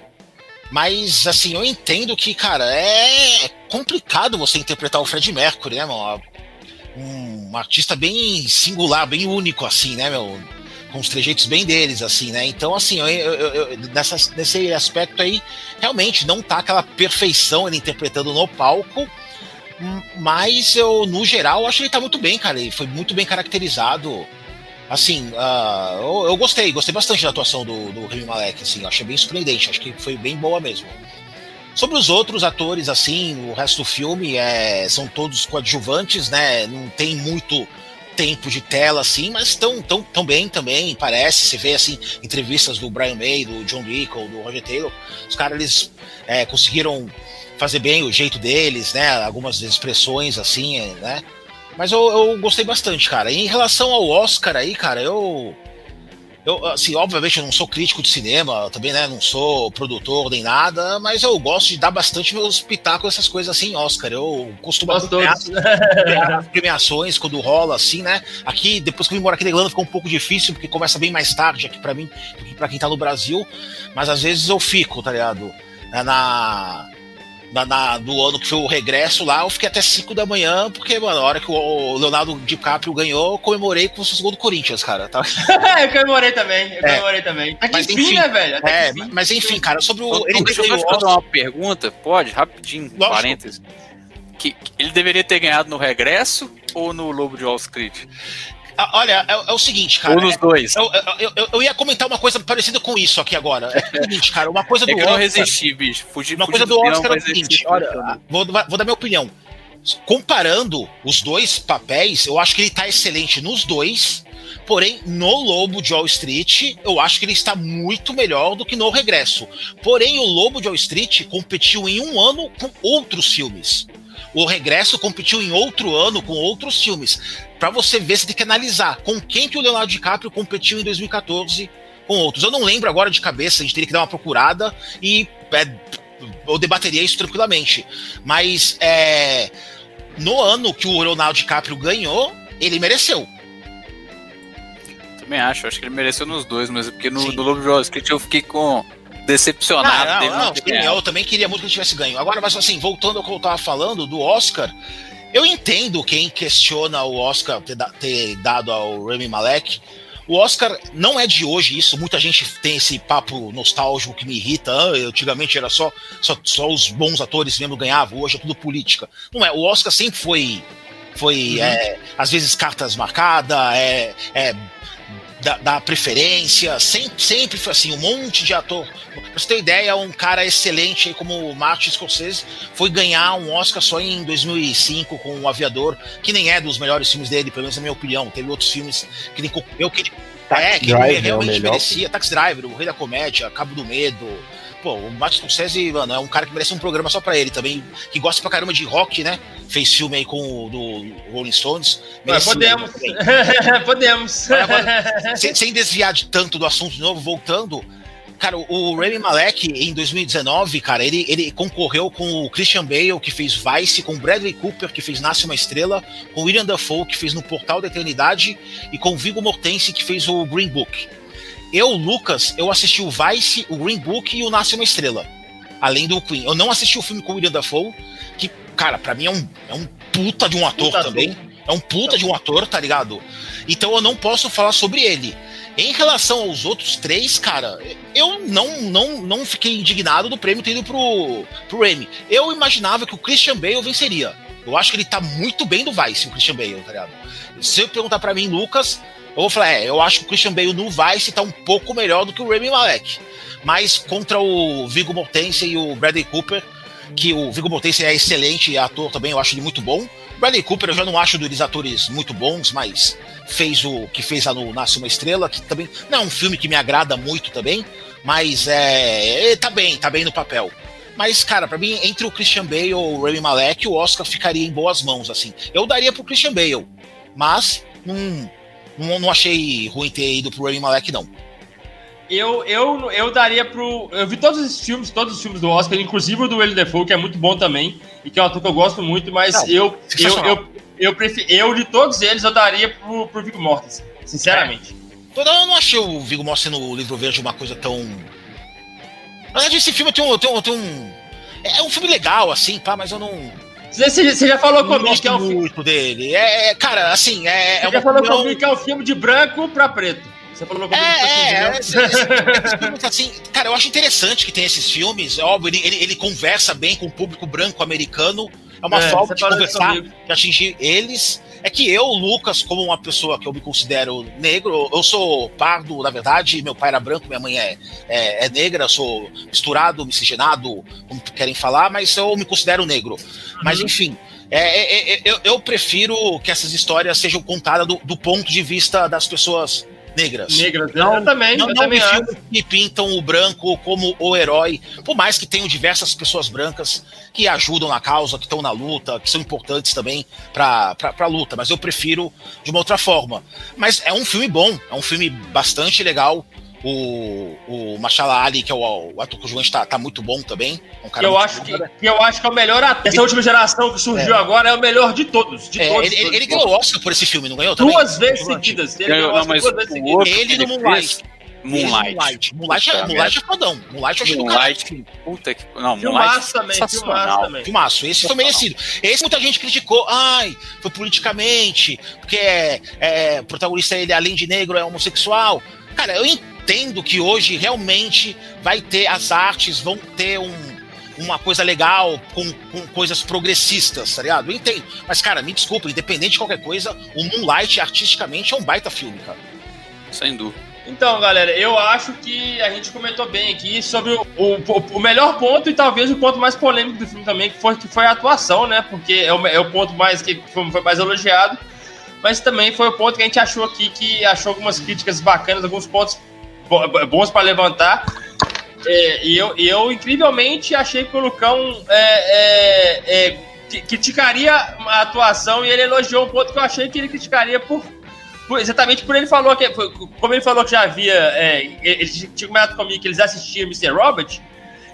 Mas, assim, eu entendo que, cara, é complicado você interpretar o Fred Mercury, né? Um, um artista bem singular, bem único, assim, né, meu? com os trejeitos bem deles, assim, né? Então, assim, eu, eu, eu, nessa, nesse aspecto aí, realmente não tá aquela perfeição ele interpretando no palco, mas eu, no geral, acho que ele tá muito bem, cara. Ele foi muito bem caracterizado. Assim, uh, eu, eu, gostei, gostei bastante da atuação do, do Remy Malek, assim, achei bem surpreendente, acho que foi bem boa mesmo. Sobre os outros atores, assim, o resto do filme é, são todos coadjuvantes, né? Não tem muito tempo de tela, assim, mas estão tão, tão bem também, parece. Você vê, assim, entrevistas do Brian May, do John Rico, do Roger Taylor, os caras, eles é, conseguiram fazer bem o jeito deles, né? Algumas expressões, assim, né? Mas eu, eu gostei bastante, cara. E em relação ao Oscar aí, cara, eu eu, assim, obviamente eu não sou crítico de cinema, também, né, não sou produtor nem nada, mas eu gosto de dar bastante meus pitacos essas coisas assim, Oscar. Eu costumo acompanhar as premiações quando rola assim, né? Aqui, depois que eu vim morar aqui na Irlanda, ficou um pouco difícil, porque começa bem mais tarde aqui para mim, do que pra quem tá no Brasil, mas às vezes eu fico, tá ligado? Na, na, na, do ano que foi o regresso lá, eu fiquei até 5 da manhã, porque, mano, a hora que o Leonardo DiCaprio ganhou, eu comemorei com o segundo do Corinthians, cara. Tá? eu comemorei também, eu é. comemorei também. Mas, enfim, né, velho? Até é, mas enfim, cara, sobre o. Então, deixa eu fazer uma pergunta, pode? Rapidinho, Lógico. parênteses. Que, que, ele deveria ter ganhado no regresso ou no Lobo de Wall Street? Olha, é, é, o seguinte, cara. Ou nos dois. Eu, eu, eu, eu, ia comentar uma coisa parecida com isso aqui agora. É o seguinte, cara, uma coisa do é que Oscar. Eu não resisti, bicho. Fugi, uma coisa do Oscar é o seguinte, olha, vou, vou dar minha opinião. Comparando os dois papéis, eu acho que ele tá excelente nos dois. Porém, no Lobo de Wall Street, eu acho que ele está muito melhor do que no Regresso. Porém, o Lobo de Wall Street competiu em um ano com outros filmes. O Regresso competiu em outro ano com outros filmes. Para você ver, você tem que analisar com quem que o Leonardo DiCaprio competiu em 2014 com outros. Eu não lembro agora de cabeça, a gente teria que dar uma procurada e é, eu debateria isso tranquilamente. Mas é, no ano que o Leonardo DiCaprio ganhou, ele mereceu também acho. Acho que ele mereceu nos dois, mas é porque no, no Lobo de Wall Street eu fiquei com decepcionado. Ah, não, não, sim, eu também queria muito que ele tivesse ganho. Agora, mas assim, voltando ao que eu tava falando do Oscar, eu entendo quem questiona o Oscar ter, ter dado ao Rami Malek. O Oscar não é de hoje isso, muita gente tem esse papo nostálgico que me irrita. Ah, antigamente era só, só, só os bons atores mesmo ganhavam, hoje é tudo política. Não é, o Oscar sempre foi foi uhum. é, às vezes cartas marcadas, é, é da, da, preferência, sempre, sempre foi assim, um monte de ator. Pra você ter ideia, um cara excelente aí como o Martin Scorsese foi ganhar um Oscar só em 2005 com o Aviador, que nem é dos melhores filmes dele, pelo menos na minha opinião. Teve outros filmes que nem eu que é, que ele realmente é merecia. Taxi Driver, O Rei da Comédia, Cabo do Medo, Pô, o Martin Scorsese, mano, é um cara que merece um programa só pra ele também, que gosta pra caramba de rock, né? Fez filme aí com o do Rolling Stones. podemos. podemos. Agora, sem, sem, desviar de tanto do assunto de novo, voltando, Cara, o Rami Malek, em 2019, cara, ele, ele concorreu com o Christian Bale, que fez Vice, com o Bradley Cooper, que fez Nasce uma Estrela, com o William Dafoe, que fez No Portal da Eternidade, e com o Viggo Mortensen, que fez o Green Book. Eu, Lucas, eu assisti o Vice, o Green Book e o Nasce uma Estrela. Além do Queen. Eu não assisti o filme com o William Dafoe, que, cara, para mim é um, é um puta de um ator puta também. Ator. É um puta de um ator, tá ligado? Então eu não posso falar sobre ele. Em relação aos outros três, cara, eu não não, não fiquei indignado do prêmio ter ido pro, pro Emmy. Eu imaginava que o Christian Bale venceria. Eu acho que ele tá muito bem do Vice, o Christian Bale, tá ligado? Se eu perguntar para mim, Lucas, eu vou falar, é, eu acho que o Christian Bale no Vice tá um pouco melhor do que o Remy Malek. Mas contra o Viggo Mortensen e o Bradley Cooper, que o Viggo Mortensen é excelente ator também, eu acho ele muito bom. Bradley Cooper eu já não acho deles atores muito bons, mas fez o que fez lá no Nasce uma Estrela, que também não é um filme que me agrada muito também, mas é, tá bem, tá bem no papel. Mas, cara, para mim, entre o Christian Bale e o Remy Malek, o Oscar ficaria em boas mãos, assim. Eu daria pro Christian Bale, mas não, não, não achei ruim ter ido pro Rami Malek, não. Eu, eu, eu daria pro. Eu vi todos os filmes, todos os filmes do Oscar, inclusive o do Will Defoe, que é muito bom também, e que é um ator que eu gosto muito, mas não, eu, eu, eu, eu, prefiro, eu, de todos eles, eu daria pro, pro Viggo Mortensen, sinceramente. É. Eu não achei o Viggo Mortensen no livro verde uma coisa tão. Na verdade, esse filme tem um, tem um, tem um. É um filme legal, assim, pá, mas eu não você, você já falou comigo que é o muito dele. É, é, cara, assim, é. Você é já falou opinião... comigo que é o filme de branco pra preto. Você falou comigo é, que é, é, assim, cara, eu acho interessante que tem esses filmes. É óbvio, ele, ele, ele, conversa bem com o público branco americano. É uma é, forma de conversar, de atingir eles. É que eu, Lucas, como uma pessoa que eu me considero negro, eu sou pardo, na verdade, meu pai era branco, minha mãe é, é, é negra, sou misturado, miscigenado, como querem falar, mas eu me considero negro. Uhum. Mas enfim. É, é, é, eu, eu, prefiro que essas histórias sejam contadas do, do ponto de vista das pessoas negras. Negras, não, eu também. Não, eu não também filmes que pintam o branco como o herói, por mais que tenham diversas pessoas brancas que ajudam na causa, que estão na luta, que são importantes também para a luta, mas eu prefiro de uma outra forma. Mas é um filme bom, é um filme bastante legal. O, o Machala Ali, que é o, o ator coadjuvante, tá, tá muito bom também. É um cara eu, acho que, que, eu acho que é o melhor ator. Essa última geração que surgiu é. agora é o melhor de todos. De é, todos, ele, todos, ele ganhou Oscar por esse filme, não ganhou? Também? Duas vezes seguidas. Ele ganhou Oscar duas vezes seguidas. Ele no Moonlight. Moonlight. Moonlight. Moonlight, é, Moonlight é fodão. Moonlight eu achei Moonlight, puta que. Não, Moonlight. também, filmaço também. Filmaço, esse foi merecido. Esse muita gente criticou. Ai, foi politicamente, porque é, é, o protagonista ele, além de negro, é homossexual. Cara, eu entendo que hoje realmente vai ter, as artes vão ter um, uma coisa legal, com, com coisas progressistas, tá ligado? Eu entendo. Mas, cara, me desculpa, independente de qualquer coisa, o Moonlight artisticamente é um baita filme, cara. Sem dúvida. Então, galera, eu acho que a gente comentou bem aqui sobre o, o, o, melhor ponto e talvez o ponto mais polêmico do filme também, que foi, que foi a atuação, né? Porque é o, é o ponto mais que foi, foi mais elogiado. Mas também foi o ponto que a gente achou aqui, que achou algumas críticas bacanas, alguns pontos bons para levantar. É, e eu, eu, incrivelmente, achei que o Lucão é, é, é criticaria a atuação e ele elogiou um ponto que eu achei que ele criticaria por, exatamente por ele falou que como ele falou que já havia é, ele tinha comentado comigo que eles assistiam Mr. Robert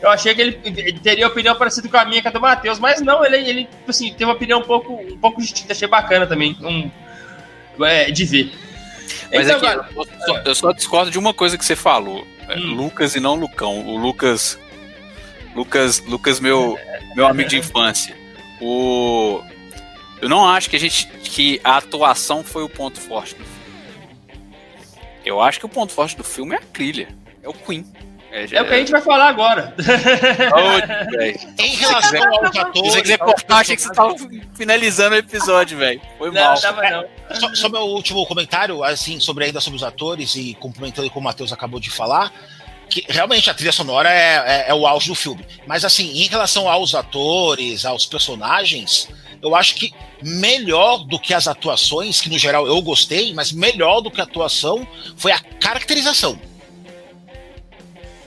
eu achei que ele, teria opinião parecida com a minha que a do Matheus mas não ele, ele assim teve uma opinião um pouco um pouco distinta achei bacana também um, é, de ver mas então, aqui, eu, só, eu, só, discordo de uma coisa que você falou é, hum. Lucas e não Lucão o Lucas Lucas Lucas meu meu amigo de infância o eu não acho que a gente que a atuação foi o ponto forte do filme. Eu acho que o ponto forte do filme é a trilha, é o Queen. É, é o que a gente vai falar agora. Oh, em relação aos atores. Se você quiser cortar, achei que você estava finalizando o episódio, velho. Foi não, mal. Tava, não. Só, só, meu último comentário, assim, sobre ainda sobre os atores e complementando como o Matheus acabou de falar. Que realmente a trilha sonora é, é, é o auge do filme. Mas assim, em relação aos atores, aos personagens, eu acho que melhor do que as atuações, que no geral eu gostei, mas melhor do que a atuação foi a caracterização.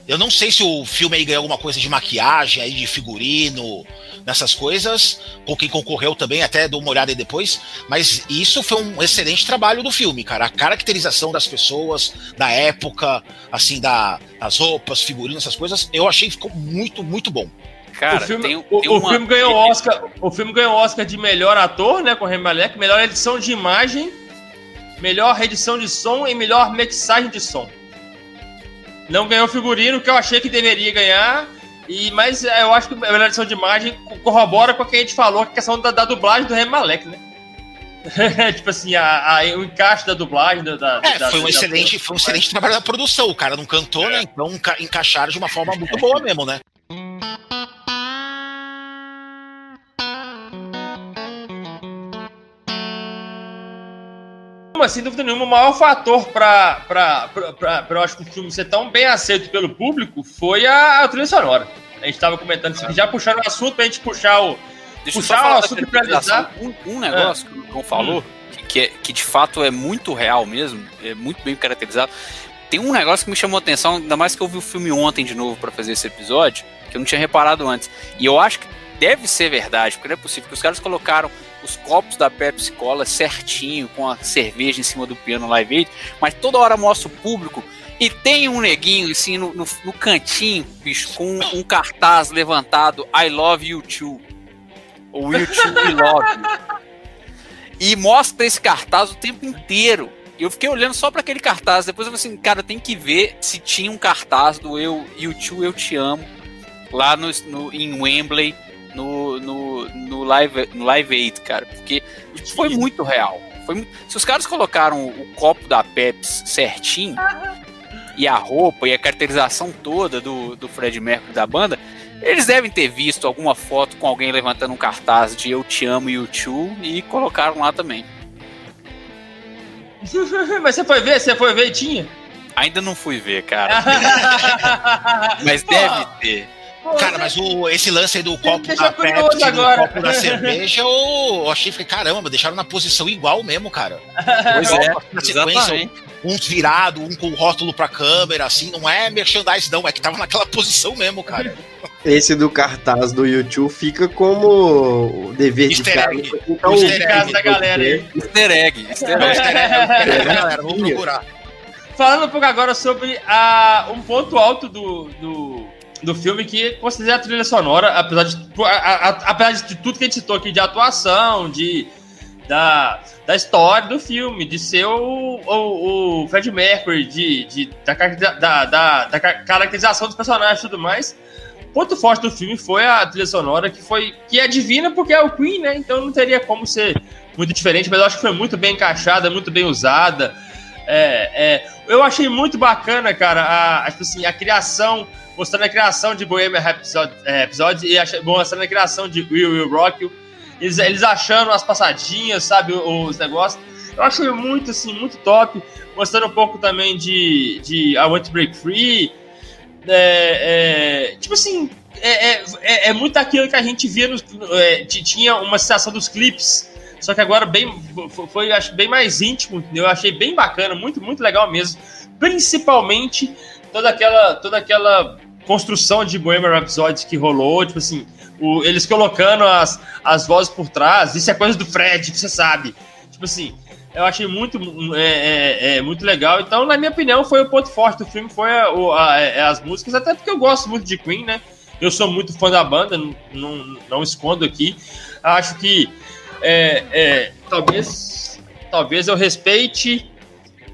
Eu não sei se o filme aí ganhou alguma coisa de maquiagem, aí de figurino, nessas coisas, com quem concorreu também, até dou uma olhada aí depois, mas isso foi um excelente trabalho do filme, cara. A caracterização das pessoas, da época, assim, da, das roupas, figurinos, essas coisas, eu achei que ficou muito, muito bom. Cara, o filme, tem, o, tem uma... o filme ganhou Oscar, o filme ganhou Oscar de melhor ator, né, com o Remy Malek, melhor edição de imagem, melhor edição de som e melhor mixagem de som. Não ganhou figurino, que eu achei que deveria ganhar, e mas é, eu acho que a melhor edição de imagem corrobora com o que a gente falou, a questão da, da dublagem do Remy Malek, né? tipo assim, a, a, o encaixe da dublagem da, da é, da, foi um excelente, foi um excelente trabalho da produção. O cara não cantou, é. né? Então encaixaram de uma forma muito boa mesmo, né? Sem dúvida nenhuma, o maior fator para eu acho que o filme ser tão bem aceito pelo público foi a, a trilha sonora. A gente estava comentando isso aqui, já puxando o assunto para a gente puxar o. Deixa puxar o assunto para um, um negócio é. que o Lucão falou, hum. que, é, que de fato é muito real mesmo, é muito bem caracterizado. Tem um negócio que me chamou a atenção, ainda mais que eu vi o filme ontem de novo para fazer esse episódio, que eu não tinha reparado antes. E eu acho que deve ser verdade, porque não é possível que os caras colocaram os copos da Pepsi Cola certinho, com a cerveja em cima do piano Live Aid, mas toda hora mostra o público e tem um neguinho assim no, no, no cantinho, bicho, com um cartaz levantado I love you too. Ou you too we love you. E mostra esse cartaz o tempo inteiro. Eu fiquei olhando só para aquele cartaz. Depois eu falei assim, cara, tem que ver se tinha um cartaz do eu, You Too, Eu Te Amo, lá no, no, em Wembley no, no, no, live, no Live Aid, cara, porque foi muito real. Foi, se os caras colocaram o copo da Pepsi certinho, e a roupa e a caracterização toda do, do Fred Mercury da banda, eles devem ter visto alguma foto com alguém levantando um cartaz de Eu Te Amo YouTube e colocaram lá também. Mas você foi ver? Você foi ver e tinha? Ainda não fui ver, cara. Mas deve ter. Cara, mas o, esse lance aí do copo da Pepsi, agora. do copo da cerveja, eu, eu achei, falei, caramba, deixaram na posição igual mesmo, cara. Pois é, na sequência, um, virado, um com rótulo pra câmera, assim, não é merchandise não, é que tava naquela posição mesmo, cara. Esse do cartaz do YouTube fica como dever easter de egg. casa. Então, easter egg da galera aí. Easter egg. Easter egg. Easter egg, galera, vamos procurar. Falando um pouco agora sobre a, um ponto alto do, do do filme que considera a trilha sonora, apesar de, a, a, apesar de tudo que a gente citou aqui, de atuação, de, da, da história do filme, de ser o, o, o Fred Mercury, de, de, da, da, da, da caracterização dos personagens e tudo mais. O ponto forte do filme foi a trilha sonora, que foi que é divina porque é o Queen, né? Então não teria como ser muito diferente, mas eu acho que foi muito bem encaixada, muito bem usada. É, é, eu achei muito bacana, cara, a, tipo assim, a criação, mostrando a criação de Bohemian Rhapsody, é, episódio, e achei, mostrando a criação de Will Will Rock, eles, eles achando as passadinhas, sabe, os negócios. Eu achei muito, assim, muito top. Mostrando um pouco também de, de I Want to Break Free. É, é, tipo assim, é, é, é, é, muito aquilo que a gente via, nos, é, tinha uma sensação dos clipes, só que agora bem, foi, acho, bem mais íntimo, entendeu? Eu achei bem bacana, muito, muito legal mesmo. Principalmente toda aquela, toda aquela construção de Bohemian Rhapsody que rolou, tipo assim, o, eles colocando as, as vozes por trás, isso é coisa do Fred, você sabe. Tipo assim, eu achei muito, é, é, é, muito legal. Então, na minha opinião, foi o ponto forte do filme, foi a, a, a, é, as músicas, até porque eu gosto muito de Queen, né? Eu sou muito fã da banda, não, não, não escondo aqui. Acho que é, é, talvez, talvez eu respeite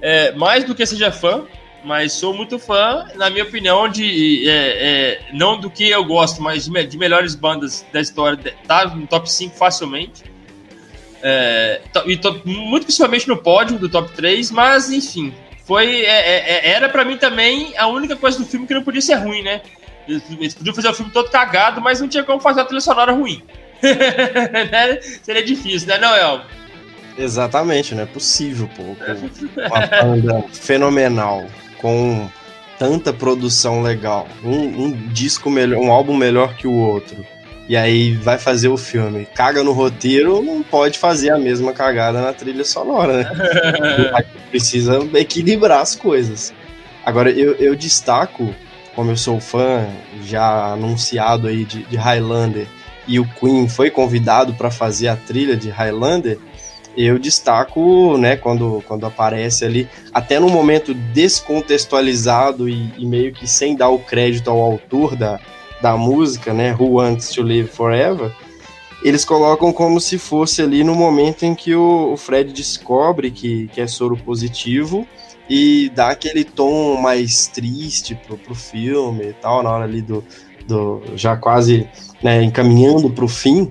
é, mais do que seja fã, mas sou muito fã, na minha opinião, de é, é, não do que eu gosto, mas de, de, melhores bandas da história. Tá no top 5 facilmente. É, e top, muito principalmente no pódio do top 3, mas enfim, foi era para mim também a única coisa do filme que não podia ser ruim, né? Eles podiam fazer o filme todo cagado, mas não tinha como fazer a trilha sonora ruim. Né? Seria difícil, né, Noel? Exatamente, não é possível, pô. Uma banda fenomenal, com tanta produção legal, um, um, disco melhor, um álbum melhor que o outro, e aí vai fazer o filme, caga no roteiro, não pode fazer a mesma cagada na trilha sonora, né? Precisa equilibrar as coisas. Agora, eu, eu destaco, como eu sou fã já anunciado aí de, de Highlander, e o Queen foi convidado para fazer a trilha de Highlander, eu destaco, né, quando, quando aparece ali, até no momento descontextualizado e, e, meio que sem dar o crédito ao autor da, da música, né, Who Wants to Live Forever, eles colocam como se fosse ali no momento em que o, o Fred descobre que, que é soro positivo e dá aquele tom mais triste pro, pro filme e tal, na hora ali do, do já quase né, encaminhando para o fim,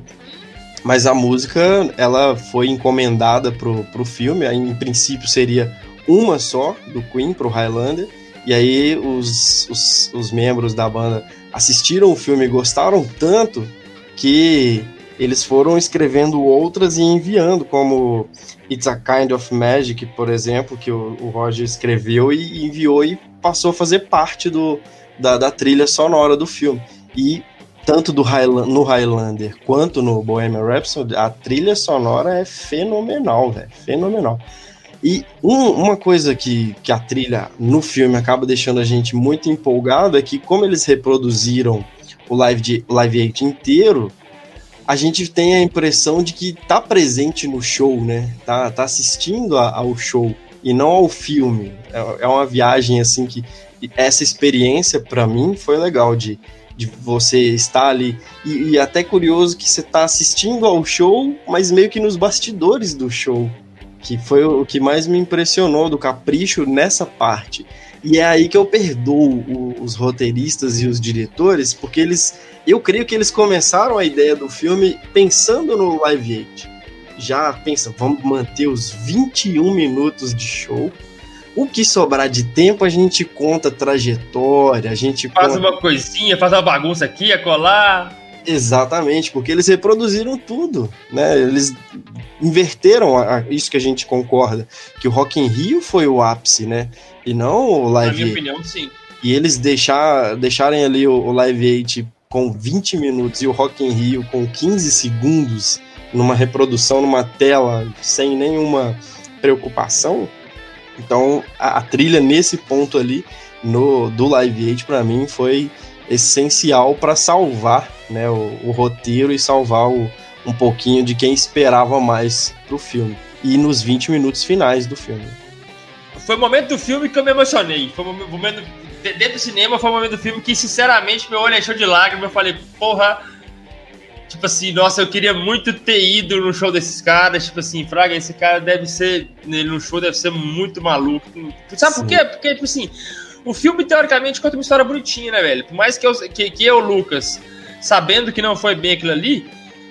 mas a música ela foi encomendada pro, pro filme, aí, em princípio seria uma só do Queen pro Highlander, e aí os, os, os membros da banda assistiram o filme e gostaram tanto que eles foram escrevendo outras e enviando, como It's a Kind of Magic, por exemplo, que o, o Roger escreveu e enviou e passou a fazer parte do, da, da trilha sonora do filme. E tanto do no Highlander quanto no Bohemian Rhapsody, a trilha sonora é fenomenal, velho, fenomenal. E um, uma coisa que, que a trilha no filme acaba deixando a gente muito empolgado é que como eles reproduziram o Live, de, live 8 inteiro, a gente tem a impressão de que tá presente no show, né? Tá, tá assistindo a, ao show e não ao filme. É, é uma viagem assim que essa experiência para mim foi legal de de você estar ali. E, e até curioso que você está assistindo ao show, mas meio que nos bastidores do show. Que foi o que mais me impressionou do capricho nessa parte. E é aí que eu perdoo o, os roteiristas e os diretores, porque eles. Eu creio que eles começaram a ideia do filme pensando no Live Aid. Já pensa, vamos manter os 21 minutos de show o que sobrar de tempo, a gente conta trajetória, a gente faz conta... uma coisinha, faz uma bagunça aqui, a colar. Exatamente, porque eles reproduziram tudo, né? Eles inverteram a, a, isso que a gente concorda, que o Rock in Rio foi o ápice, né? E não o Live Na minha opinião, sim. E eles deixar, deixarem ali o, o Live 8 com 20 minutos e o Rock in Rio com 15 segundos numa reprodução numa tela sem nenhuma preocupação, então, a, a trilha nesse ponto ali no do Live Aid para mim foi essencial para salvar, né, o, o, roteiro e salvar o, um pouquinho de quem esperava mais pro filme. E nos 20 minutos finais do filme. Foi o momento do filme que eu me emocionei. Foi o momento dentro do cinema foi o momento do filme que sinceramente meu olho encheu de lágrimas. Eu falei, porra, Tipo assim, nossa, eu queria muito ter ido no show desses caras. Tipo assim, Fraga, esse cara deve ser. Ele no show deve ser muito maluco. Sabe Sim. por quê? Porque, tipo assim, o filme, teoricamente, conta uma história bonitinha, né, velho? Por mais que eu, que, que eu Lucas, sabendo que não foi bem aquilo ali,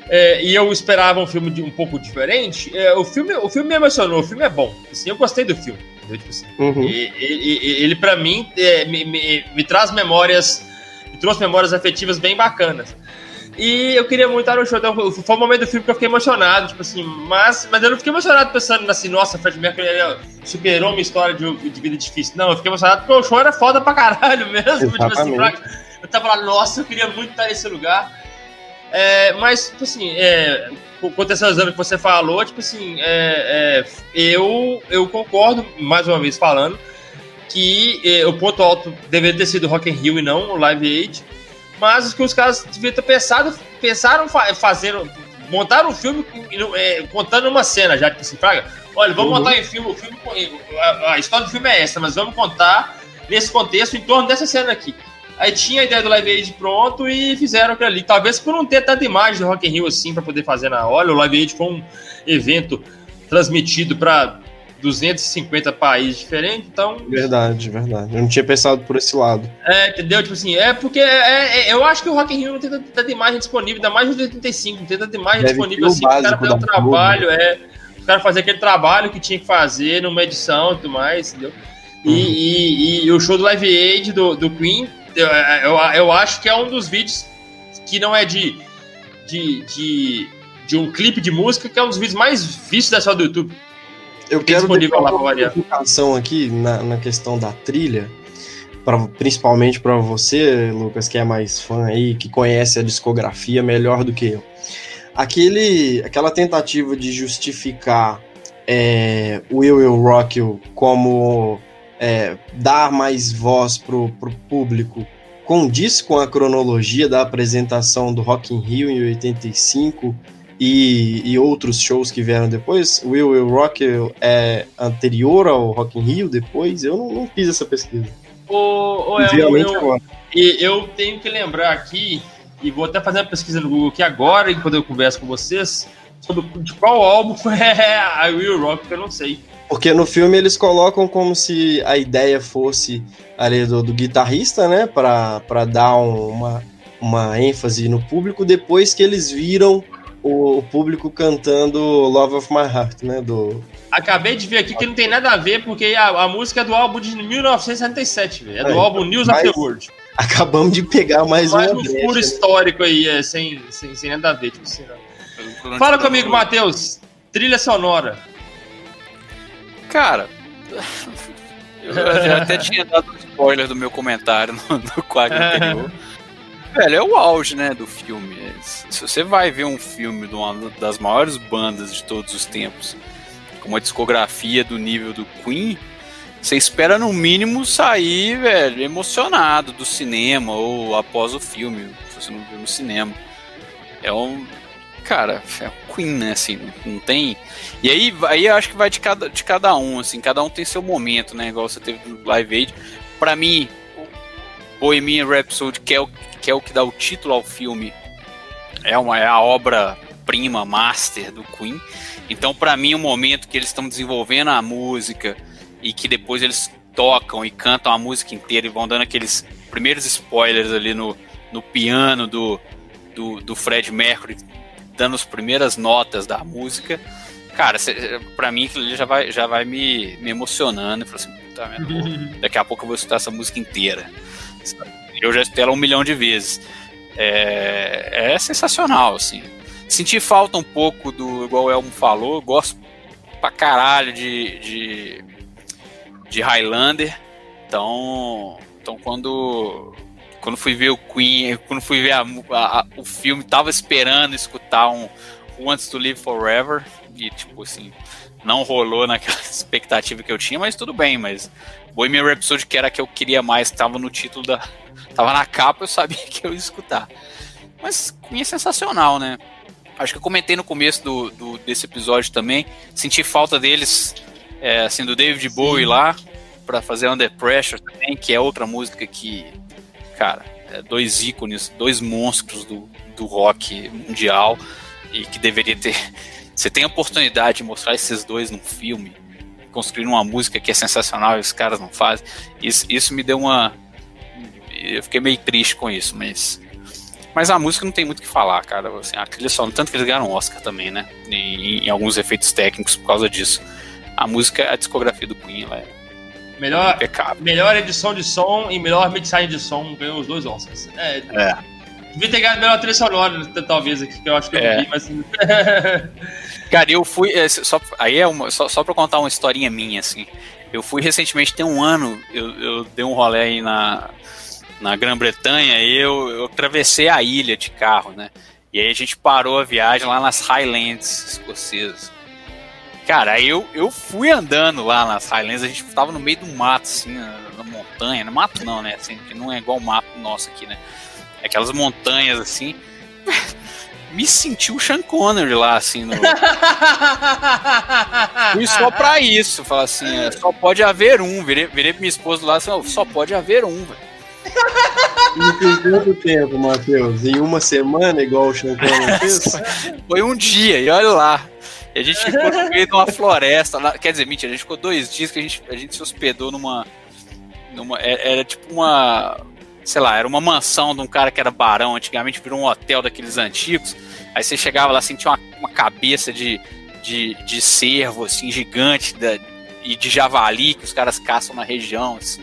é, e eu esperava um filme de, um pouco diferente, é, o, filme, o filme me emocionou, o filme é bom. Assim, eu gostei do filme. entendeu? Tipo assim, uhum. ele, ele, ele para mim, é, me, me, me, traz memórias, me trouxe memórias afetivas bem bacanas. E eu queria muito estar no show. Então, foi um momento do filme que eu fiquei emocionado, tipo assim, mas, mas eu não fiquei emocionado pensando assim, nossa, Fred Mercury superou uma história de, de, vida difícil. Não, eu fiquei emocionado porque o show era foda pra caralho mesmo. Tipo assim, eu tava lá, nossa, eu queria muito estar nesse lugar. É, mas, tipo assim, é, contextualizando o que você falou, tipo assim, é, é, eu, eu concordo, mais uma vez falando, que é, o ponto alto deveria ter sido Rock in Rio e não o Live Aid mas que os caras deviam ter pensado, pensaram fazer, montaram um filme é, contando uma cena já, tipo assim, Fraga, olha, vamos uhum. montar em filme, o filme, a, a, história do filme é essa, mas vamos contar nesse contexto, em torno dessa cena aqui. Aí tinha a ideia do Live Aid pronto e fizeram aquilo ali. Talvez por não ter tanta imagem do Rock in Rio assim para poder fazer na hora. O Live Aid foi um evento transmitido para 250 países diferentes, então. Verdade, verdade. Eu não tinha pensado por esse lado. É, entendeu? Tipo assim, é porque é, é, eu acho que o Rock in Rio não tem tanta imagem disponível, ainda mais de 85, não tem tanta imagem Deve disponível assim, o cara fazer um trabalho, é. O cara fazer aquele trabalho que tinha que fazer numa edição e tudo mais, entendeu? E, uhum. e, e, o show do Live Aid do, do Queen, eu, eu, eu acho que é um dos vídeos que não é de, de, de, de um clipe de música, que é um dos vídeos mais vistos da história do YouTube eu quero deixar uma modificação aqui na, na questão da trilha, pra, principalmente para você, Lucas, que é mais fã aí, que conhece a discografia melhor do que eu. Aquele, aquela tentativa de justificar é, Will Will Rock You como é, dar mais voz pro, pro público condiz com a cronologia da apresentação do Rock in Rio em 85 e, e, outros shows que vieram depois. Will Will Rock é anterior ao Rock in Rio, depois? Eu não, não fiz essa pesquisa. O, o eu, eu, eu, tenho que lembrar aqui, e vou até fazer uma pesquisa no Google aqui agora, enquanto eu converso com vocês, sobre de qual álbum é a Will Rock, que eu não sei. Porque no filme eles colocam como se a ideia fosse ali do, do guitarrista, né? para dar um, uma, uma ênfase no público, depois que eles viram o, o, público cantando Love of My Heart, né? Do... Acabei de ver aqui que não tem nada a ver, porque a, a música é do álbum de 1977, É do é, álbum News of the World. Acabamos de pegar mais, mais uma um brecha, furo né? histórico aí, é, sem, sem, sem nada a ver. Tipo assim, Fala comigo, Matheus. Trilha sonora. Cara, eu já até tinha dado spoiler do meu comentário no, no quadro anterior. Velho, é o auge, né, do filme. Se você vai ver um filme de uma das maiores bandas de todos os tempos, com uma discografia do nível do Queen, você espera no mínimo sair, velho, emocionado do cinema ou após o filme, se você não viu no cinema. É um. Cara, é um Queen, né? Assim, não tem. E aí, aí eu acho que vai de cada, de cada um, assim, cada um tem seu momento, né? Igual você teve do Live Aid. Pra mim, Bohemian Rhapsody, que é o que é o que dá o título ao filme, é, uma, é a obra-prima, master do Queen. Então, para mim, o momento que eles estão desenvolvendo a música e que depois eles tocam e cantam a música inteira e vão dando aqueles primeiros spoilers ali no, no piano do, do, do Fred Mercury, dando as primeiras notas da música. Cara, para mim ele já vai, já vai me, me emocionando. Eu assim, tá, daqui a pouco eu vou escutar essa música inteira. Eu já escutei ela um milhão de vezes. É, é sensacional, assim. Senti falta um pouco do, igual o Elmo falou, gosto pra caralho de, de, de Highlander. Então, então quando, quando fui ver o Queen, quando fui ver a, a, o filme, tava esperando escutar um Wants to Live Forever. E, tipo assim, não rolou naquela expectativa que eu tinha, mas tudo bem, mas Bohemian Rhapsody, que era a que eu queria mais, estava no título da. Tava na capa, eu sabia que eu ia escutar. Mas Queen é sensacional, né? Acho que eu comentei no começo do, do desse episódio também. Senti falta deles, é, assim, do David Bowie lá, para fazer Under Pressure também, que é outra música que, cara, é dois ícones, dois monstros do, do rock mundial e que deveria ter. Você tem a oportunidade de mostrar esses dois num filme, construir uma música que é sensacional e os caras não fazem. Isso, isso me deu uma. Eu fiquei meio triste com isso, mas. Mas a música não tem muito o que falar, cara. Assim, a trilha só, tanto que eles ganharam Oscar também, né? Em, em, alguns efeitos técnicos por causa disso. a música, a discografia do Queen, ela é melhor, melhor edição de som e melhor mixagem de som ganhou os dois Oscars. É. é. Devia ter ganhado melhor trilha sonora, talvez, aqui, que eu acho que eu é. vi, mas. Cara, eu fui. É, só, aí é uma, só, só pra contar uma historinha minha, assim. Eu fui recentemente, tem um ano, eu, eu dei um rolê aí na, na Grã-Bretanha e eu, eu atravessei a ilha de carro, né? E aí a gente parou a viagem lá nas Highlands escocesas. Cara, aí eu, eu fui andando lá nas Highlands, a gente tava no meio do mato, assim, na, na montanha. No mato não, né? Assim, que não é igual o mato nosso aqui, né? Aquelas montanhas assim. me senti o Sean Connery lá, assim, no... Fui só pra isso, falar assim, é, só pode haver um. Virei, virei pra minha esposa lá assim, só pode haver um, velho. E quanto tempo, Matheus? Em uma semana, igual o Sean Connery fez? Foi um dia, e olha lá. E a gente ficou no meio de uma floresta. Lá, quer dizer, mentira, a gente ficou dois dias que a gente, a gente se hospedou numa. numa era, é, era tipo uma sei lá, era uma mansão de um cara que era barão, antigamente virou um hotel daqueles antigos. Aí você chegava lá, sentia uma, uma cabeça de, de, de cervo, assim, gigante, da, e de javali que os caras caçam na região, assim.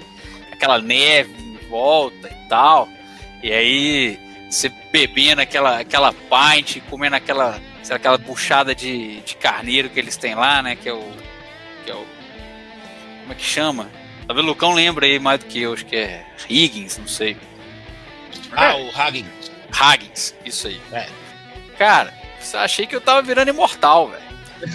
Aquela neve em volta e tal. E aí você bebendo aquela, aquela pint, comendo aquela, sei aquela buchada de, de carneiro que eles têm lá, né? Que é o. Que é o como é que chama? Talvez o Lucão lembra aí mais do que eu, acho que é Higgins, não sei. Ah, o Haggins. Haggins, isso aí. É. Cara, achei que eu tava virando imortal, velho.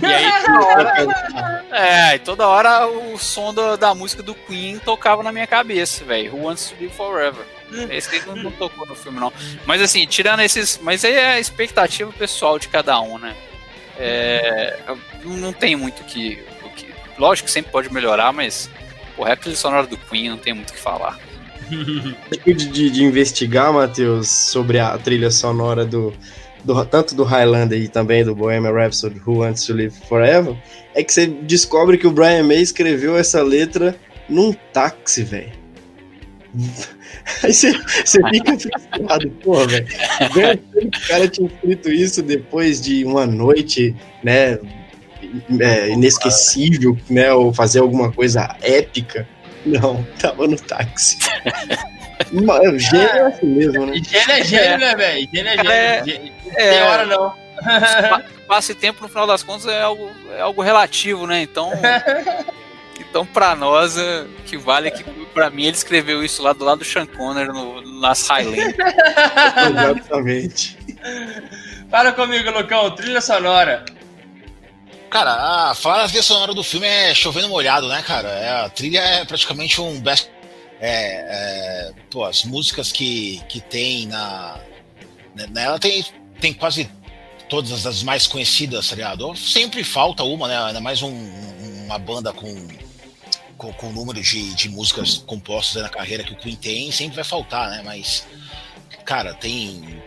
E aí, toda hora, é, toda hora o som do, da música do Queen tocava na minha cabeça, velho. Who Wants to Live Forever. Esse não, não tocou no filme, não. Mas assim, tirando esses. Mas aí é a expectativa pessoal de cada um, né? É, não tem muito o que, o que. Lógico que sempre pode melhorar, mas Porra, a trilha sonora do Queen não tem muito o que falar. de, de, de investigar, Matheus, sobre a trilha sonora do, do, tanto do Highlander e também do Bohemian Rhapsody Who Wants to Live Forever, é que você descobre que o Brian May escreveu essa letra num táxi, velho. Aí você, você fica frustrado, porra, velho. O cara tinha escrito isso depois de uma noite, né? É, inesquecível, né? Ou fazer alguma coisa épica. Não, tava no táxi. gênio é assim mesmo, né? Gênio é gênio, né, velho? Gênio é gênio. É, Tem hora não. Passe tempo, no final das contas, é algo, é algo relativo, né? Então. Então, para nós, o que vale é que, para mim, ele escreveu isso lá do lado do Sean Connery no, nas Highlands. Exatamente. Para comigo, Lucão, trilha sonora. Cara, a, falar a trilha sonora do filme é chovendo molhado, né, cara? É, a trilha é praticamente um best. É, é, pô, as músicas que, que tem na. Nela né, né, tem, tem quase todas as mais conhecidas, tá ligado? Sempre falta uma, né? Ainda mais um, uma banda com, com, com número de, de músicas compostas na carreira que o Queen tem, sempre vai faltar, né? Mas, cara, tem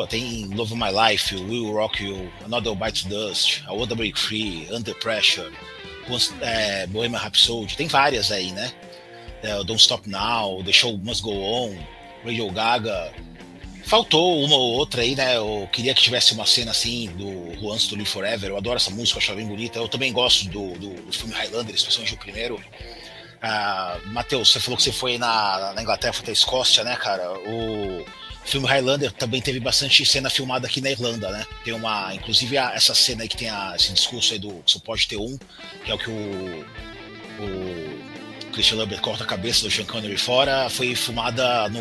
Pô, tem Love My Life, Will Rock You, Another Bite Dust, I Wanna Break Free, Under Pressure, é, Bohemian Rhapsody, tem várias aí, né? É, Don't Stop Now, The Show Must Go On, Radio Gaga. Faltou uma ou outra aí, né? Eu queria que tivesse uma cena assim do Wants to Live Forever. Eu adoro essa música, eu acho bem bonita. Eu também gosto do, do, do filme Highlander, especialmente o primeiro. Ah, Matheus, você falou que você foi na, na Inglaterra, foi até a Escócia, né, cara? O o filme Highlander também teve bastante cena filmada aqui na Irlanda, né? Tem uma, inclusive a, essa cena aí que tem a, esse discurso aí do só pode ter um, que é o que o, o Christian Lambert corta a cabeça do Sean Connery fora, foi filmada no,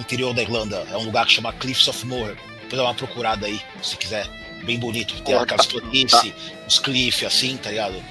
interior da Irlanda. É um lugar que chama Cliffs of Moher. Depois dá uma procurada aí, se quiser. Bem bonito. Tem aquelas planícies, os cliffs assim, tá ligado?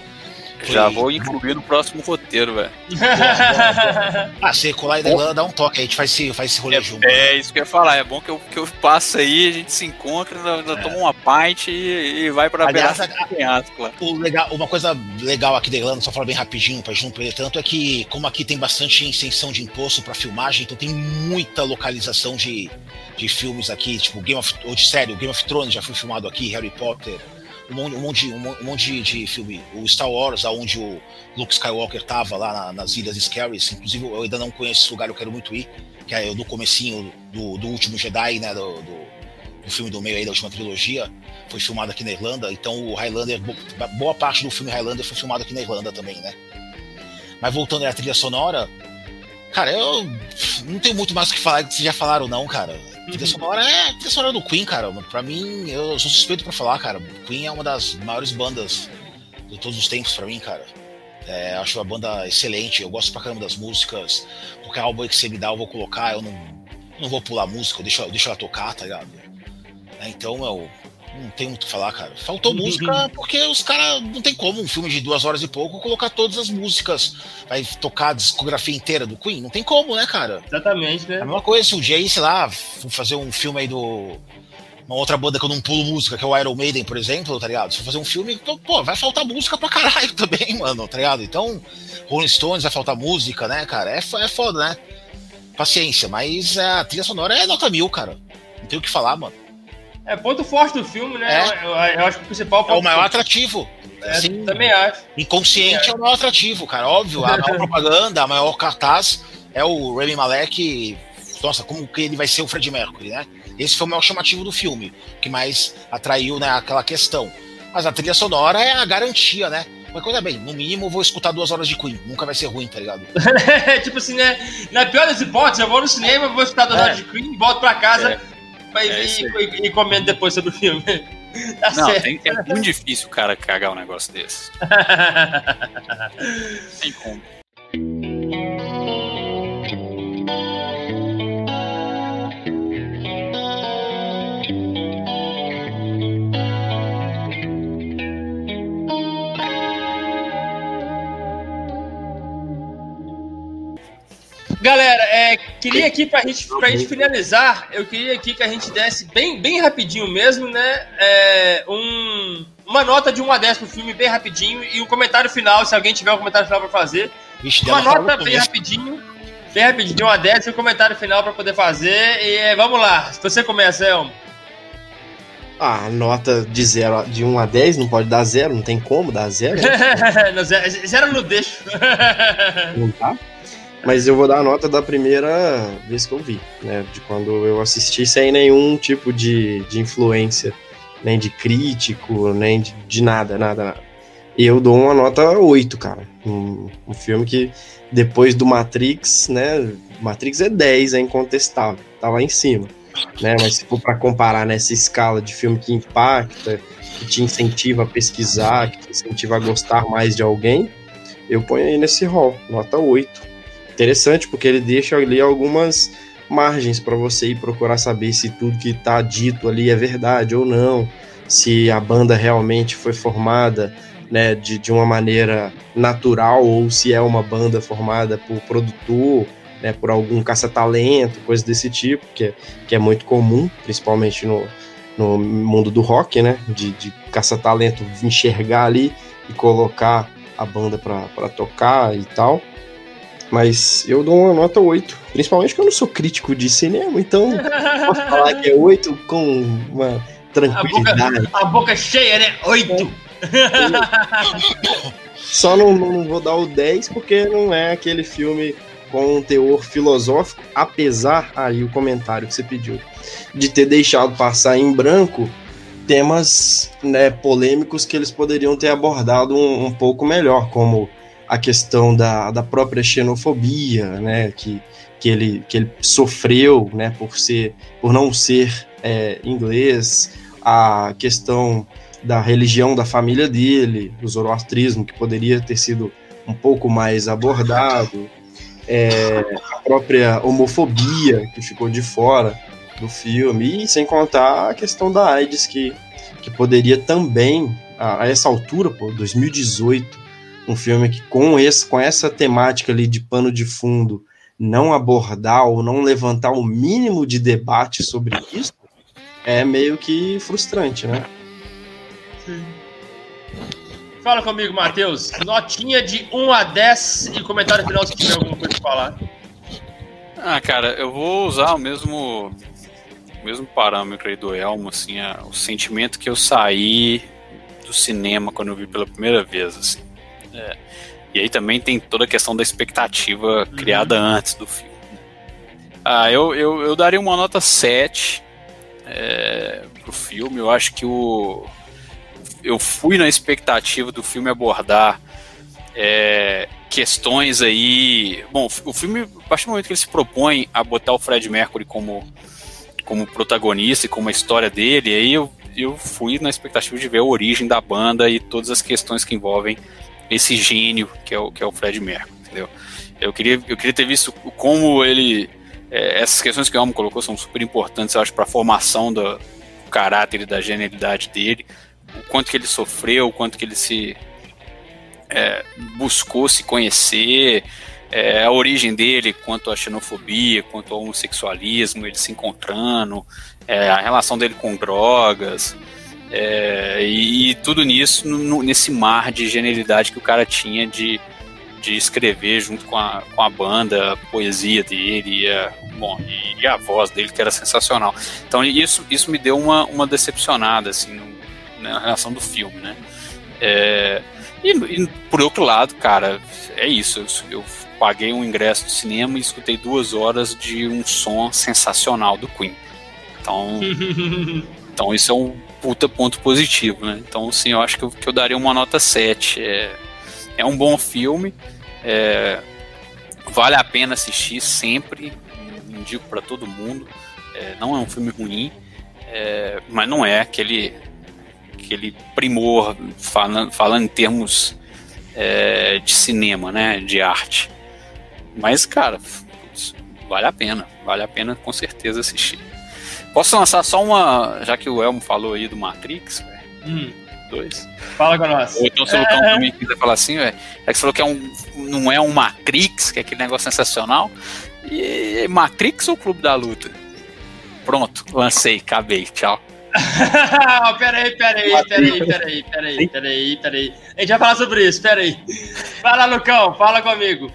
Já vou incluir no próximo roteiro, velho. ah, se colar e dá um toque, a gente faz esse, faz esse rolê é, junto. É, isso que eu ia falar. É bom que eu, que eu passe aí, a gente se encontra, nós, é. toma uma pint e, e vai pra Aliás, penhasco, o legal, Uma coisa legal aqui da Irlanda, só falar bem rapidinho pra gente não perder tanto, é que, como aqui tem bastante isenção de imposto pra filmagem, então tem muita localização de, de filmes aqui, tipo Game of ou de série, o Game of Thrones já foi filmado aqui, Harry Potter um monte, um monte, um monte de, filme. O Star Wars, onde o Luke Skywalker tava lá na, nas Ilhas Scarys. Inclusive, eu ainda não conheço esse lugar, eu quero muito ir. Que é no comecinho do, do último Jedi, né? Do, do o filme do meio aí da última trilogia, foi filmado aqui na Irlanda, então o Highlander, boa parte do filme Highlander foi filmado aqui na Irlanda também, né? Mas voltando à trilha sonora, cara, eu não tenho muito mais o que falar que vocês já falaram, não, cara. Trilha sonora é trilha sonora do Queen, cara. Pra mim, eu sou suspeito pra falar, cara. Queen é uma das maiores bandas de todos os tempos pra mim, cara. É, acho a banda excelente, eu gosto pra caramba das músicas. Qualquer álbum que você me dá, eu vou colocar, eu não, não vou pular música, eu deixo, eu deixo ela tocar, tá ligado? É, então, eu não tem muito o que falar, cara. Faltou uhum. música porque os caras não tem como um filme de duas horas e pouco colocar todas as músicas. Vai tocar a discografia inteira do Queen? Não tem como, né, cara? Exatamente, né? É a mesma coisa se o Jay, sei lá, fazer um filme aí do. Uma outra banda que eu não pulo música, que é o Iron Maiden, por exemplo, tá ligado? Se for fazer um filme, então, pô, vai faltar música pra caralho também, mano, tá ligado? Então, Rolling Stones vai faltar música, né, cara? É, é foda, né? Paciência, mas a trilha sonora é nota mil, cara. Não tem o que falar, mano. É ponto forte do filme, né? É. Eu, eu, acho que o principal É o maior forte. atrativo. É, assim, também acho. Inconsciente é. é. o maior atrativo, cara. Óbvio, a maior propaganda, a maior cartaz é o Remy Malek. Nossa, como que ele vai ser o Fred Mercury, né? Esse foi o maior chamativo do filme, que mais atraiu né, aquela questão. Mas a trilha sonora é a garantia, né? Mas coisa bem, no mínimo eu vou escutar duas horas de Queen. Nunca vai ser ruim, tá ligado? tipo assim, né? Na pior das hipóteses, eu vou no cinema, vou escutar duas é. horas de Queen, volto pra casa. É é e, e, comenta depois sobre o filme. Tá não, tem, é muito difícil o cara cagar um negócio desse. tem como. Queria aqui pra gente, pra gente finalizar, eu queria aqui que a gente desse bem, bem rapidinho mesmo, né? É, um, uma nota de 1 a 10 pro filme, bem rapidinho, e um comentário final, se alguém tiver um comentário final pra fazer. Vixe, uma nota bem rapidinho, bem rapidinho, de 1 a 10 e um comentário final pra poder fazer. E é, vamos lá, você começa, Elmo. Ah, nota de, zero, de 1 a 10 não pode dar zero, não tem como dar zero. zero, zero não deixo. não tá? Mas eu vou dar a nota da primeira vez que eu vi, né? De quando eu assisti sem nenhum tipo de, de influência, nem de crítico, nem de, de nada, nada, nada. E eu dou uma nota 8, cara. Um, um, filme que, depois do Matrix, né? Matrix é 10, é incontestável, tá lá em cima. Né? Mas se for para comparar nessa escala de filme que impacta, que te incentiva a pesquisar, que te incentiva a gostar mais de alguém, eu ponho aí nesse rol, nota 8 interessante porque ele deixa ali algumas margens para você ir procurar saber se tudo que está dito ali é verdade ou não, se a banda realmente foi formada né, de, de uma maneira natural ou se é uma banda formada por produtor, né, por algum caça-talento, coisa desse tipo, que é, que é muito comum, principalmente no, no mundo do rock, né, de, de caça-talento enxergar ali e colocar a banda para tocar e tal. Mas eu dou uma nota 8. Principalmente porque eu não sou crítico de cinema, então posso falar que é 8 com uma tranquilidade. A boca, a boca cheia, né? 8! Só não, não vou dar o 10 porque não é aquele filme com um teor filosófico, apesar aí o comentário que você pediu de ter deixado passar em branco temas né, polêmicos que eles poderiam ter abordado um, um pouco melhor, como a questão da, da própria xenofobia, né, que, que, ele, que ele sofreu, né, por ser, por não ser é, inglês, a questão da religião da família dele, o zoroastrismo, que poderia ter sido um pouco mais abordado, é, a própria homofobia que ficou de fora do filme, e sem contar a questão da AIDS, que, que poderia também, a, a essa altura, pô, 2018, um filme que com, esse, com essa temática ali de pano de fundo não abordar ou não levantar o mínimo de debate sobre isso é meio que frustrante, né? Sim. Fala comigo, Matheus. Notinha de 1 a 10 e comentário final se tiver alguma coisa para falar. Ah, cara, eu vou usar o mesmo o mesmo parâmetro aí do Elmo, assim, a, o sentimento que eu saí do cinema quando eu vi pela primeira vez, assim. É. E aí também tem toda a questão da expectativa uhum. criada antes do filme. Ah, eu, eu, eu daria uma nota 7. é, pro filme. Eu acho que o eu fui na expectativa do filme abordar é, questões aí. Bom, o filme, a partir do momento que ele se propõe a botar o Fred Mercury como, como protagonista e como a história dele, aí eu, eu fui na expectativa de ver a origem da banda e todas as questões que envolvem esse gênio que é o, que é o Fred Mercury, entendeu? Eu queria, eu queria ter visto como ele. É, essas questões que o Almo colocou são super importantes, eu acho, para a formação do caráter e da genialidade dele. O quanto que ele sofreu, o quanto que ele se é, buscou se conhecer, é, a origem dele quanto à xenofobia, quanto ao homossexualismo, ele se encontrando, é, a relação dele com drogas, é, e, e, tudo nisso no, nesse mar de genialidade que o cara tinha de, de escrever junto com a, com a banda, a poesia dele e a, bom, e, e a voz dele que era sensacional. Então isso, isso me deu uma, uma decepcionada assim, no, na relação do filme, né? É, e, e, por outro lado, cara, é isso. Eu, eu, paguei um ingresso de cinema e escutei duas horas de um som sensacional do Queen. Então, então isso é um puta ponto positivo, né? Então, sim, eu acho que eu, que eu daria uma nota 7. É, é um bom filme. É, vale a pena assistir sempre. Indico para todo mundo. É, não é um filme ruim, é, mas não é aquele aquele primor, falando, falando em termos é, de cinema, né, de arte. Mas, cara, vale a pena, vale a pena com certeza assistir. Posso lançar só uma, já que o Elmo falou aí do Matrix, hum. dois. Fala com nós. Ou então se o Lucão é... também quiser falar assim, velho, é que você falou que é um, não é um Matrix, que é aquele negócio sensacional. E Matrix ou Clube da Luta? Pronto, lancei, acabei, tchau. peraí, peraí, peraí, peraí, peraí, peraí, peraí. A gente vai falar sobre isso, peraí. Fala, Lucão, fala comigo.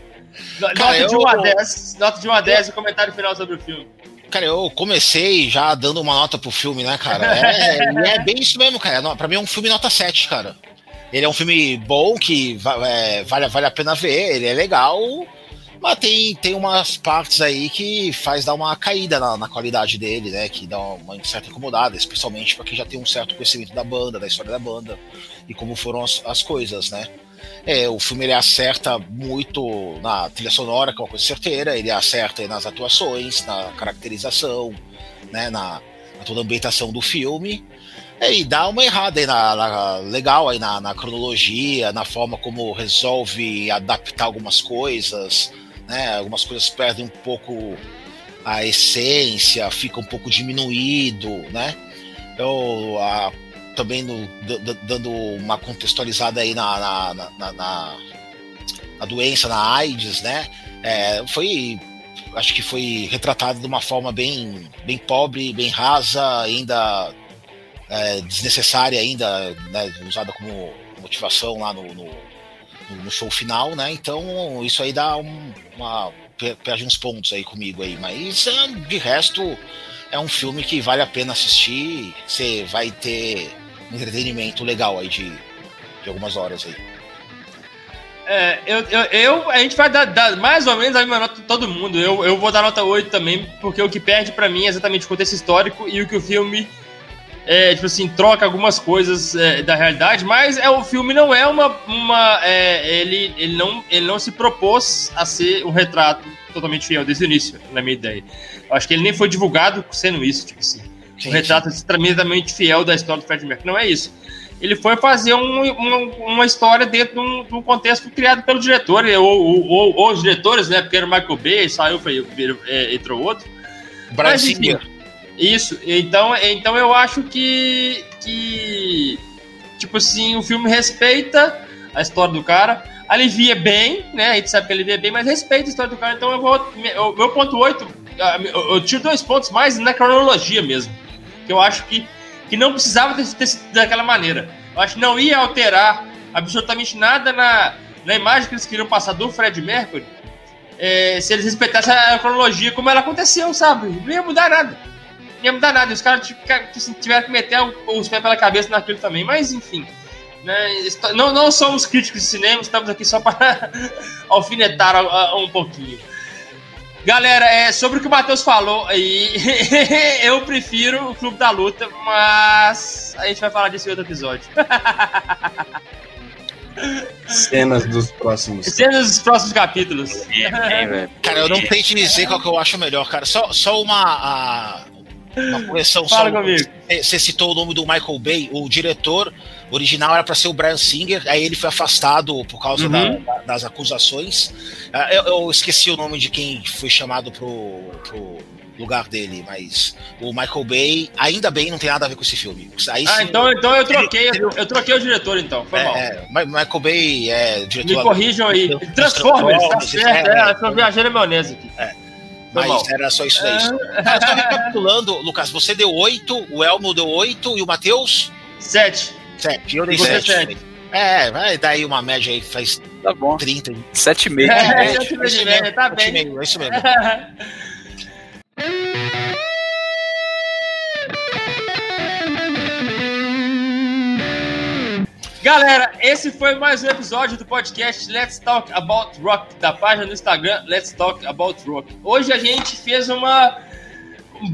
Nota, Cara, de 1 a 10, nota de 1 a 10 e comentário final sobre o filme. Cara, eu comecei já dando uma nota pro filme, né, cara? É, é bem isso mesmo, cara. Pra mim é um filme nota 7, cara. Ele é um filme bom, que é, vale, vale a pena ver, ele é legal. Mas tem, tem umas partes aí que faz dar uma caída na, na qualidade dele, né? Que dá uma certa incomodada, especialmente para quem já tem um certo conhecimento da banda, da história da banda e como foram as, as coisas, né? É, o filme ele acerta muito na trilha sonora, que é uma coisa certeira, ele acerta nas atuações, na caracterização, né, na, na toda a ambientação do filme. É, e dá uma errada aí na, na legal aí na, na, cronologia, na forma como resolve adaptar algumas coisas, né? Algumas coisas perdem um pouco a essência, fica um pouco diminuído, né? Eu a, também no, dando uma contextualizada aí na, na, na, na, na doença, na AIDS, né? É, foi acho que foi retratado de uma forma bem, bem pobre, bem rasa, ainda é, desnecessária ainda, né, usada como motivação lá no, no, no, show final, né? Então isso aí dá um, uma perde uns pontos aí comigo aí, mas ah, de resto é um filme que vale a pena assistir. Você vai ter entretenimento legal aí de, de algumas horas aí. É, eu, eu, eu, a gente vai dar, dar, mais ou menos a mesma nota todo mundo. Eu, eu vou dar nota 8 também, porque o que perde para mim é exatamente o contexto histórico e o que o filme é, tipo assim, troca algumas coisas é, da realidade, mas é, o filme não é uma. uma é, ele, ele, não, ele não se propôs a ser um retrato totalmente fiel desde o início, na minha ideia. Eu acho que ele nem foi divulgado sendo isso, tipo assim. Um retrato extremamente fiel da história do Fred Mercury. Não é isso. Ele foi fazer um, uma, uma história dentro de um, de um, contexto criado pelo diretor, ou, ou, ou, os diretores, né? Porque era o Michael Bay, saiu, foi, é, entrou outro. Brasília. Isso, então, então eu acho que, que, tipo assim, o filme respeita a história do cara, alivia bem, né? A gente sabe que alivia bem, mas respeita a história do cara. Então eu vou. O meu ponto 8, eu tiro dois pontos mais na cronologia mesmo. Que eu acho que, que não precisava ter, ter sido daquela maneira. Eu acho que não ia alterar absolutamente nada na, na imagem que eles queriam passar do Fred Mercury. É, se eles respeitassem a cronologia como ela aconteceu, sabe? Não ia mudar nada ia mudar nada. Os caras tiveram que meter os pés pela cabeça naquilo também. Mas, enfim. Né, não, não somos críticos de cinema, estamos aqui só para alfinetar um pouquinho. Galera, é, sobre o que o Matheus falou aí, eu prefiro o Clube da Luta, mas a gente vai falar disso em outro episódio. Cenas dos próximos. Cenas dos próximos capítulos. cara, eu não sei te dizer qual que eu acho melhor, cara. Só, só uma, a, uma correção. Fala só, comigo. Você citou o nome do Michael Bay, o diretor original era para ser o Brian Singer, aí ele foi afastado por causa Uhum. da- da- das acusações. Ah, Eu, eu esqueci o nome de quem foi chamado pro, pro lugar dele, mas o Michael Bay, ainda bem, não tem nada a ver com esse filme. Aí Ah, sim, então, então eu troquei, eu troquei o diretor, então. Foi mal. é, é, Ma- Michael Bay é diretor. Me corrijam aí. Transformers, tá certo. é, É, é. tô viajando maionese aqui. Mal. Mas era só isso daí. Ah, só recapitulando, Lucas, você deu 8, o Elmo deu 8 e o Matheus? Sete. 7. Eu dei Você 7. sete. É, vai dar aí uma média aí, faz Tá bom. 30. Sete e meio. É, É, sete é média, tá bem. meio, É isso mesmo. Galera, esse foi mais um episódio do podcast Let's Talk About Rock, da página do Instagram Let's Talk About Rock. Hoje a gente fez uma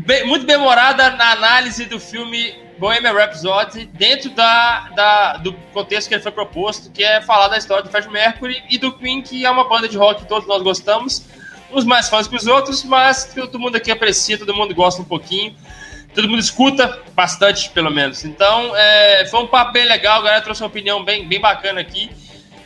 bem- muito bem-humorada na análise do filme Bohemian Rhapsody dentro da, da- do contexto que ele foi proposto, que é falar da história do Fred Mercury e do Queen, que é uma banda de rock que todos nós gostamos, uns mais fãs que os outros, mas todo mundo aqui aprecia, todo mundo gosta um pouquinho. Todo mundo escuta bastante, pelo menos. Então, é, foi um papo bem legal, a galera trouxe uma opinião bem, bem bacana aqui.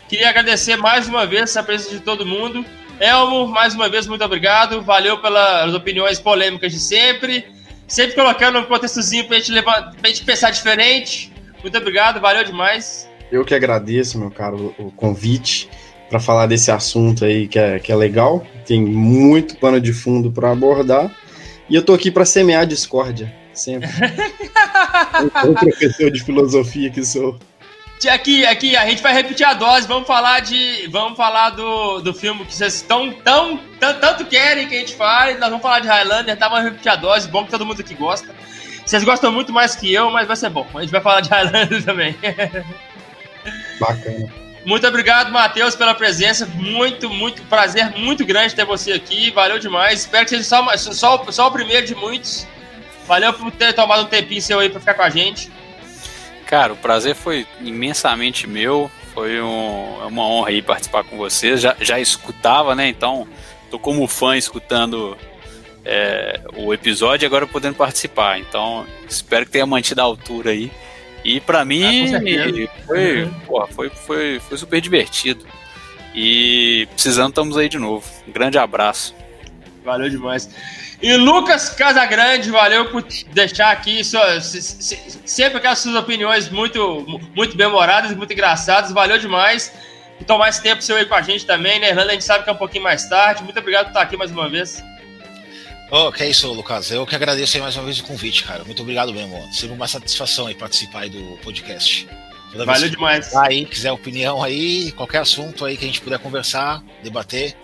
Queria agradecer mais uma vez a presença de todo mundo. Elmo, mais uma vez, muito obrigado. Valeu pelas opiniões polêmicas de sempre. Sempre colocando um contextozinho pra gente, levar, pra gente pensar diferente. Muito obrigado, valeu demais. Eu que agradeço, meu caro, o convite para falar desse assunto aí que é, que é legal. Tem muito pano de fundo para abordar. E eu tô aqui para semear discórdia, sempre. eu um professor de filosofia que sou. Aqui, aqui, a gente vai repetir a dose. Vamos falar de. Vamos falar do, do filme que vocês tão, tão, tão- tanto querem que a gente fale. Nós vamos falar de Highlander, tá? Vamos repetir a dose. Bom que todo mundo aqui gosta. Vocês gostam muito mais que eu, mas vai ser bom. A gente vai falar de Highlander também. Bacana. Muito obrigado, Matheus, pela presença. Muito, muito prazer, muito grande ter você aqui. Valeu demais. Espero que seja só, só, só o primeiro de muitos. Valeu por ter tomado um tempinho seu aí pra ficar com a gente. Cara, o prazer foi imensamente meu. Foi um- é uma honra aí participar com vocês. Já, já escutava, né? Então, tô como fã escutando é, o episódio e agora podendo participar. Então, espero que tenha mantido a altura aí. E pra mim, Ah, foi, Uhum. pô, foi, foi, foi super divertido. E precisando, estamos aí de novo. Um grande abraço. Valeu demais. E Lucas Casagrande, valeu por deixar aqui sua- se- se- sempre aquelas suas opiniões muito, muito bem-humoradas, muito engraçadas. Valeu demais. E tomar esse tempo seu aí com a gente também, né? Irlanda, a gente sabe que é um pouquinho mais tarde. Muito obrigado por estar aqui mais uma vez. Oh, que é isso, Lucas. Eu que agradeço aí mais uma vez o convite, cara. Muito obrigado mesmo. Sempre uma satisfação aí participar aí do podcast. Toda Valeu demais. aí, quiser opinião aí, qualquer assunto aí que a gente puder conversar, debater,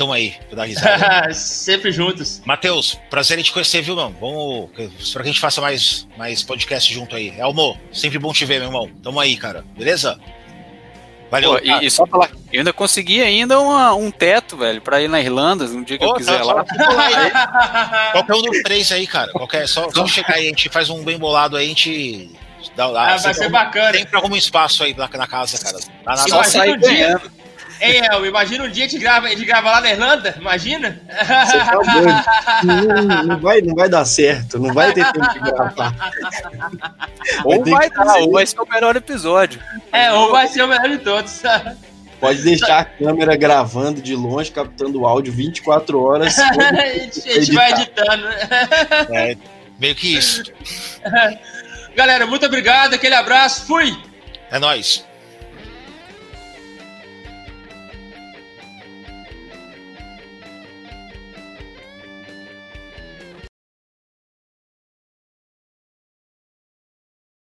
tamo aí pra dar risada. sempre juntos. Matheus, prazer em te conhecer, viu, mano? Vamos. Espero que a gente faça mais, mais podcast junto aí. Elmo, sempre bom te ver, meu irmão. Tamo aí, cara. Beleza? Valeu. Pô, e, e só falar, eu ainda consegui ainda uma- um teto, velho, pra ir na Irlanda, um dia que Ô, eu tá, quiser só- lá. Qualquer um dos três aí, cara. Qualquer, só, só chegar aí, a gente faz um bem bolado aí, a gente. Dá, dá, Ah, vai ser bacana. Sempre arruma um espaço aí na, na casa, cara. Nada. Sim, Só sair dia- ganhando. Ei, El, imagina um dia que a gente grava, a gente grava lá na Irlanda, imagina? Você tá doido. Não, não vai, não vai dar certo, não vai ter tempo de gravar. Ou vai que dar, ou vai ser o melhor episódio. É, ou vai ser o melhor de todos. Pode deixar a câmera gravando de longe, captando o áudio 24 horas. a gente, a gente vai editando. É, meio que isso. Galera, muito obrigado, aquele abraço, fui! É nóis.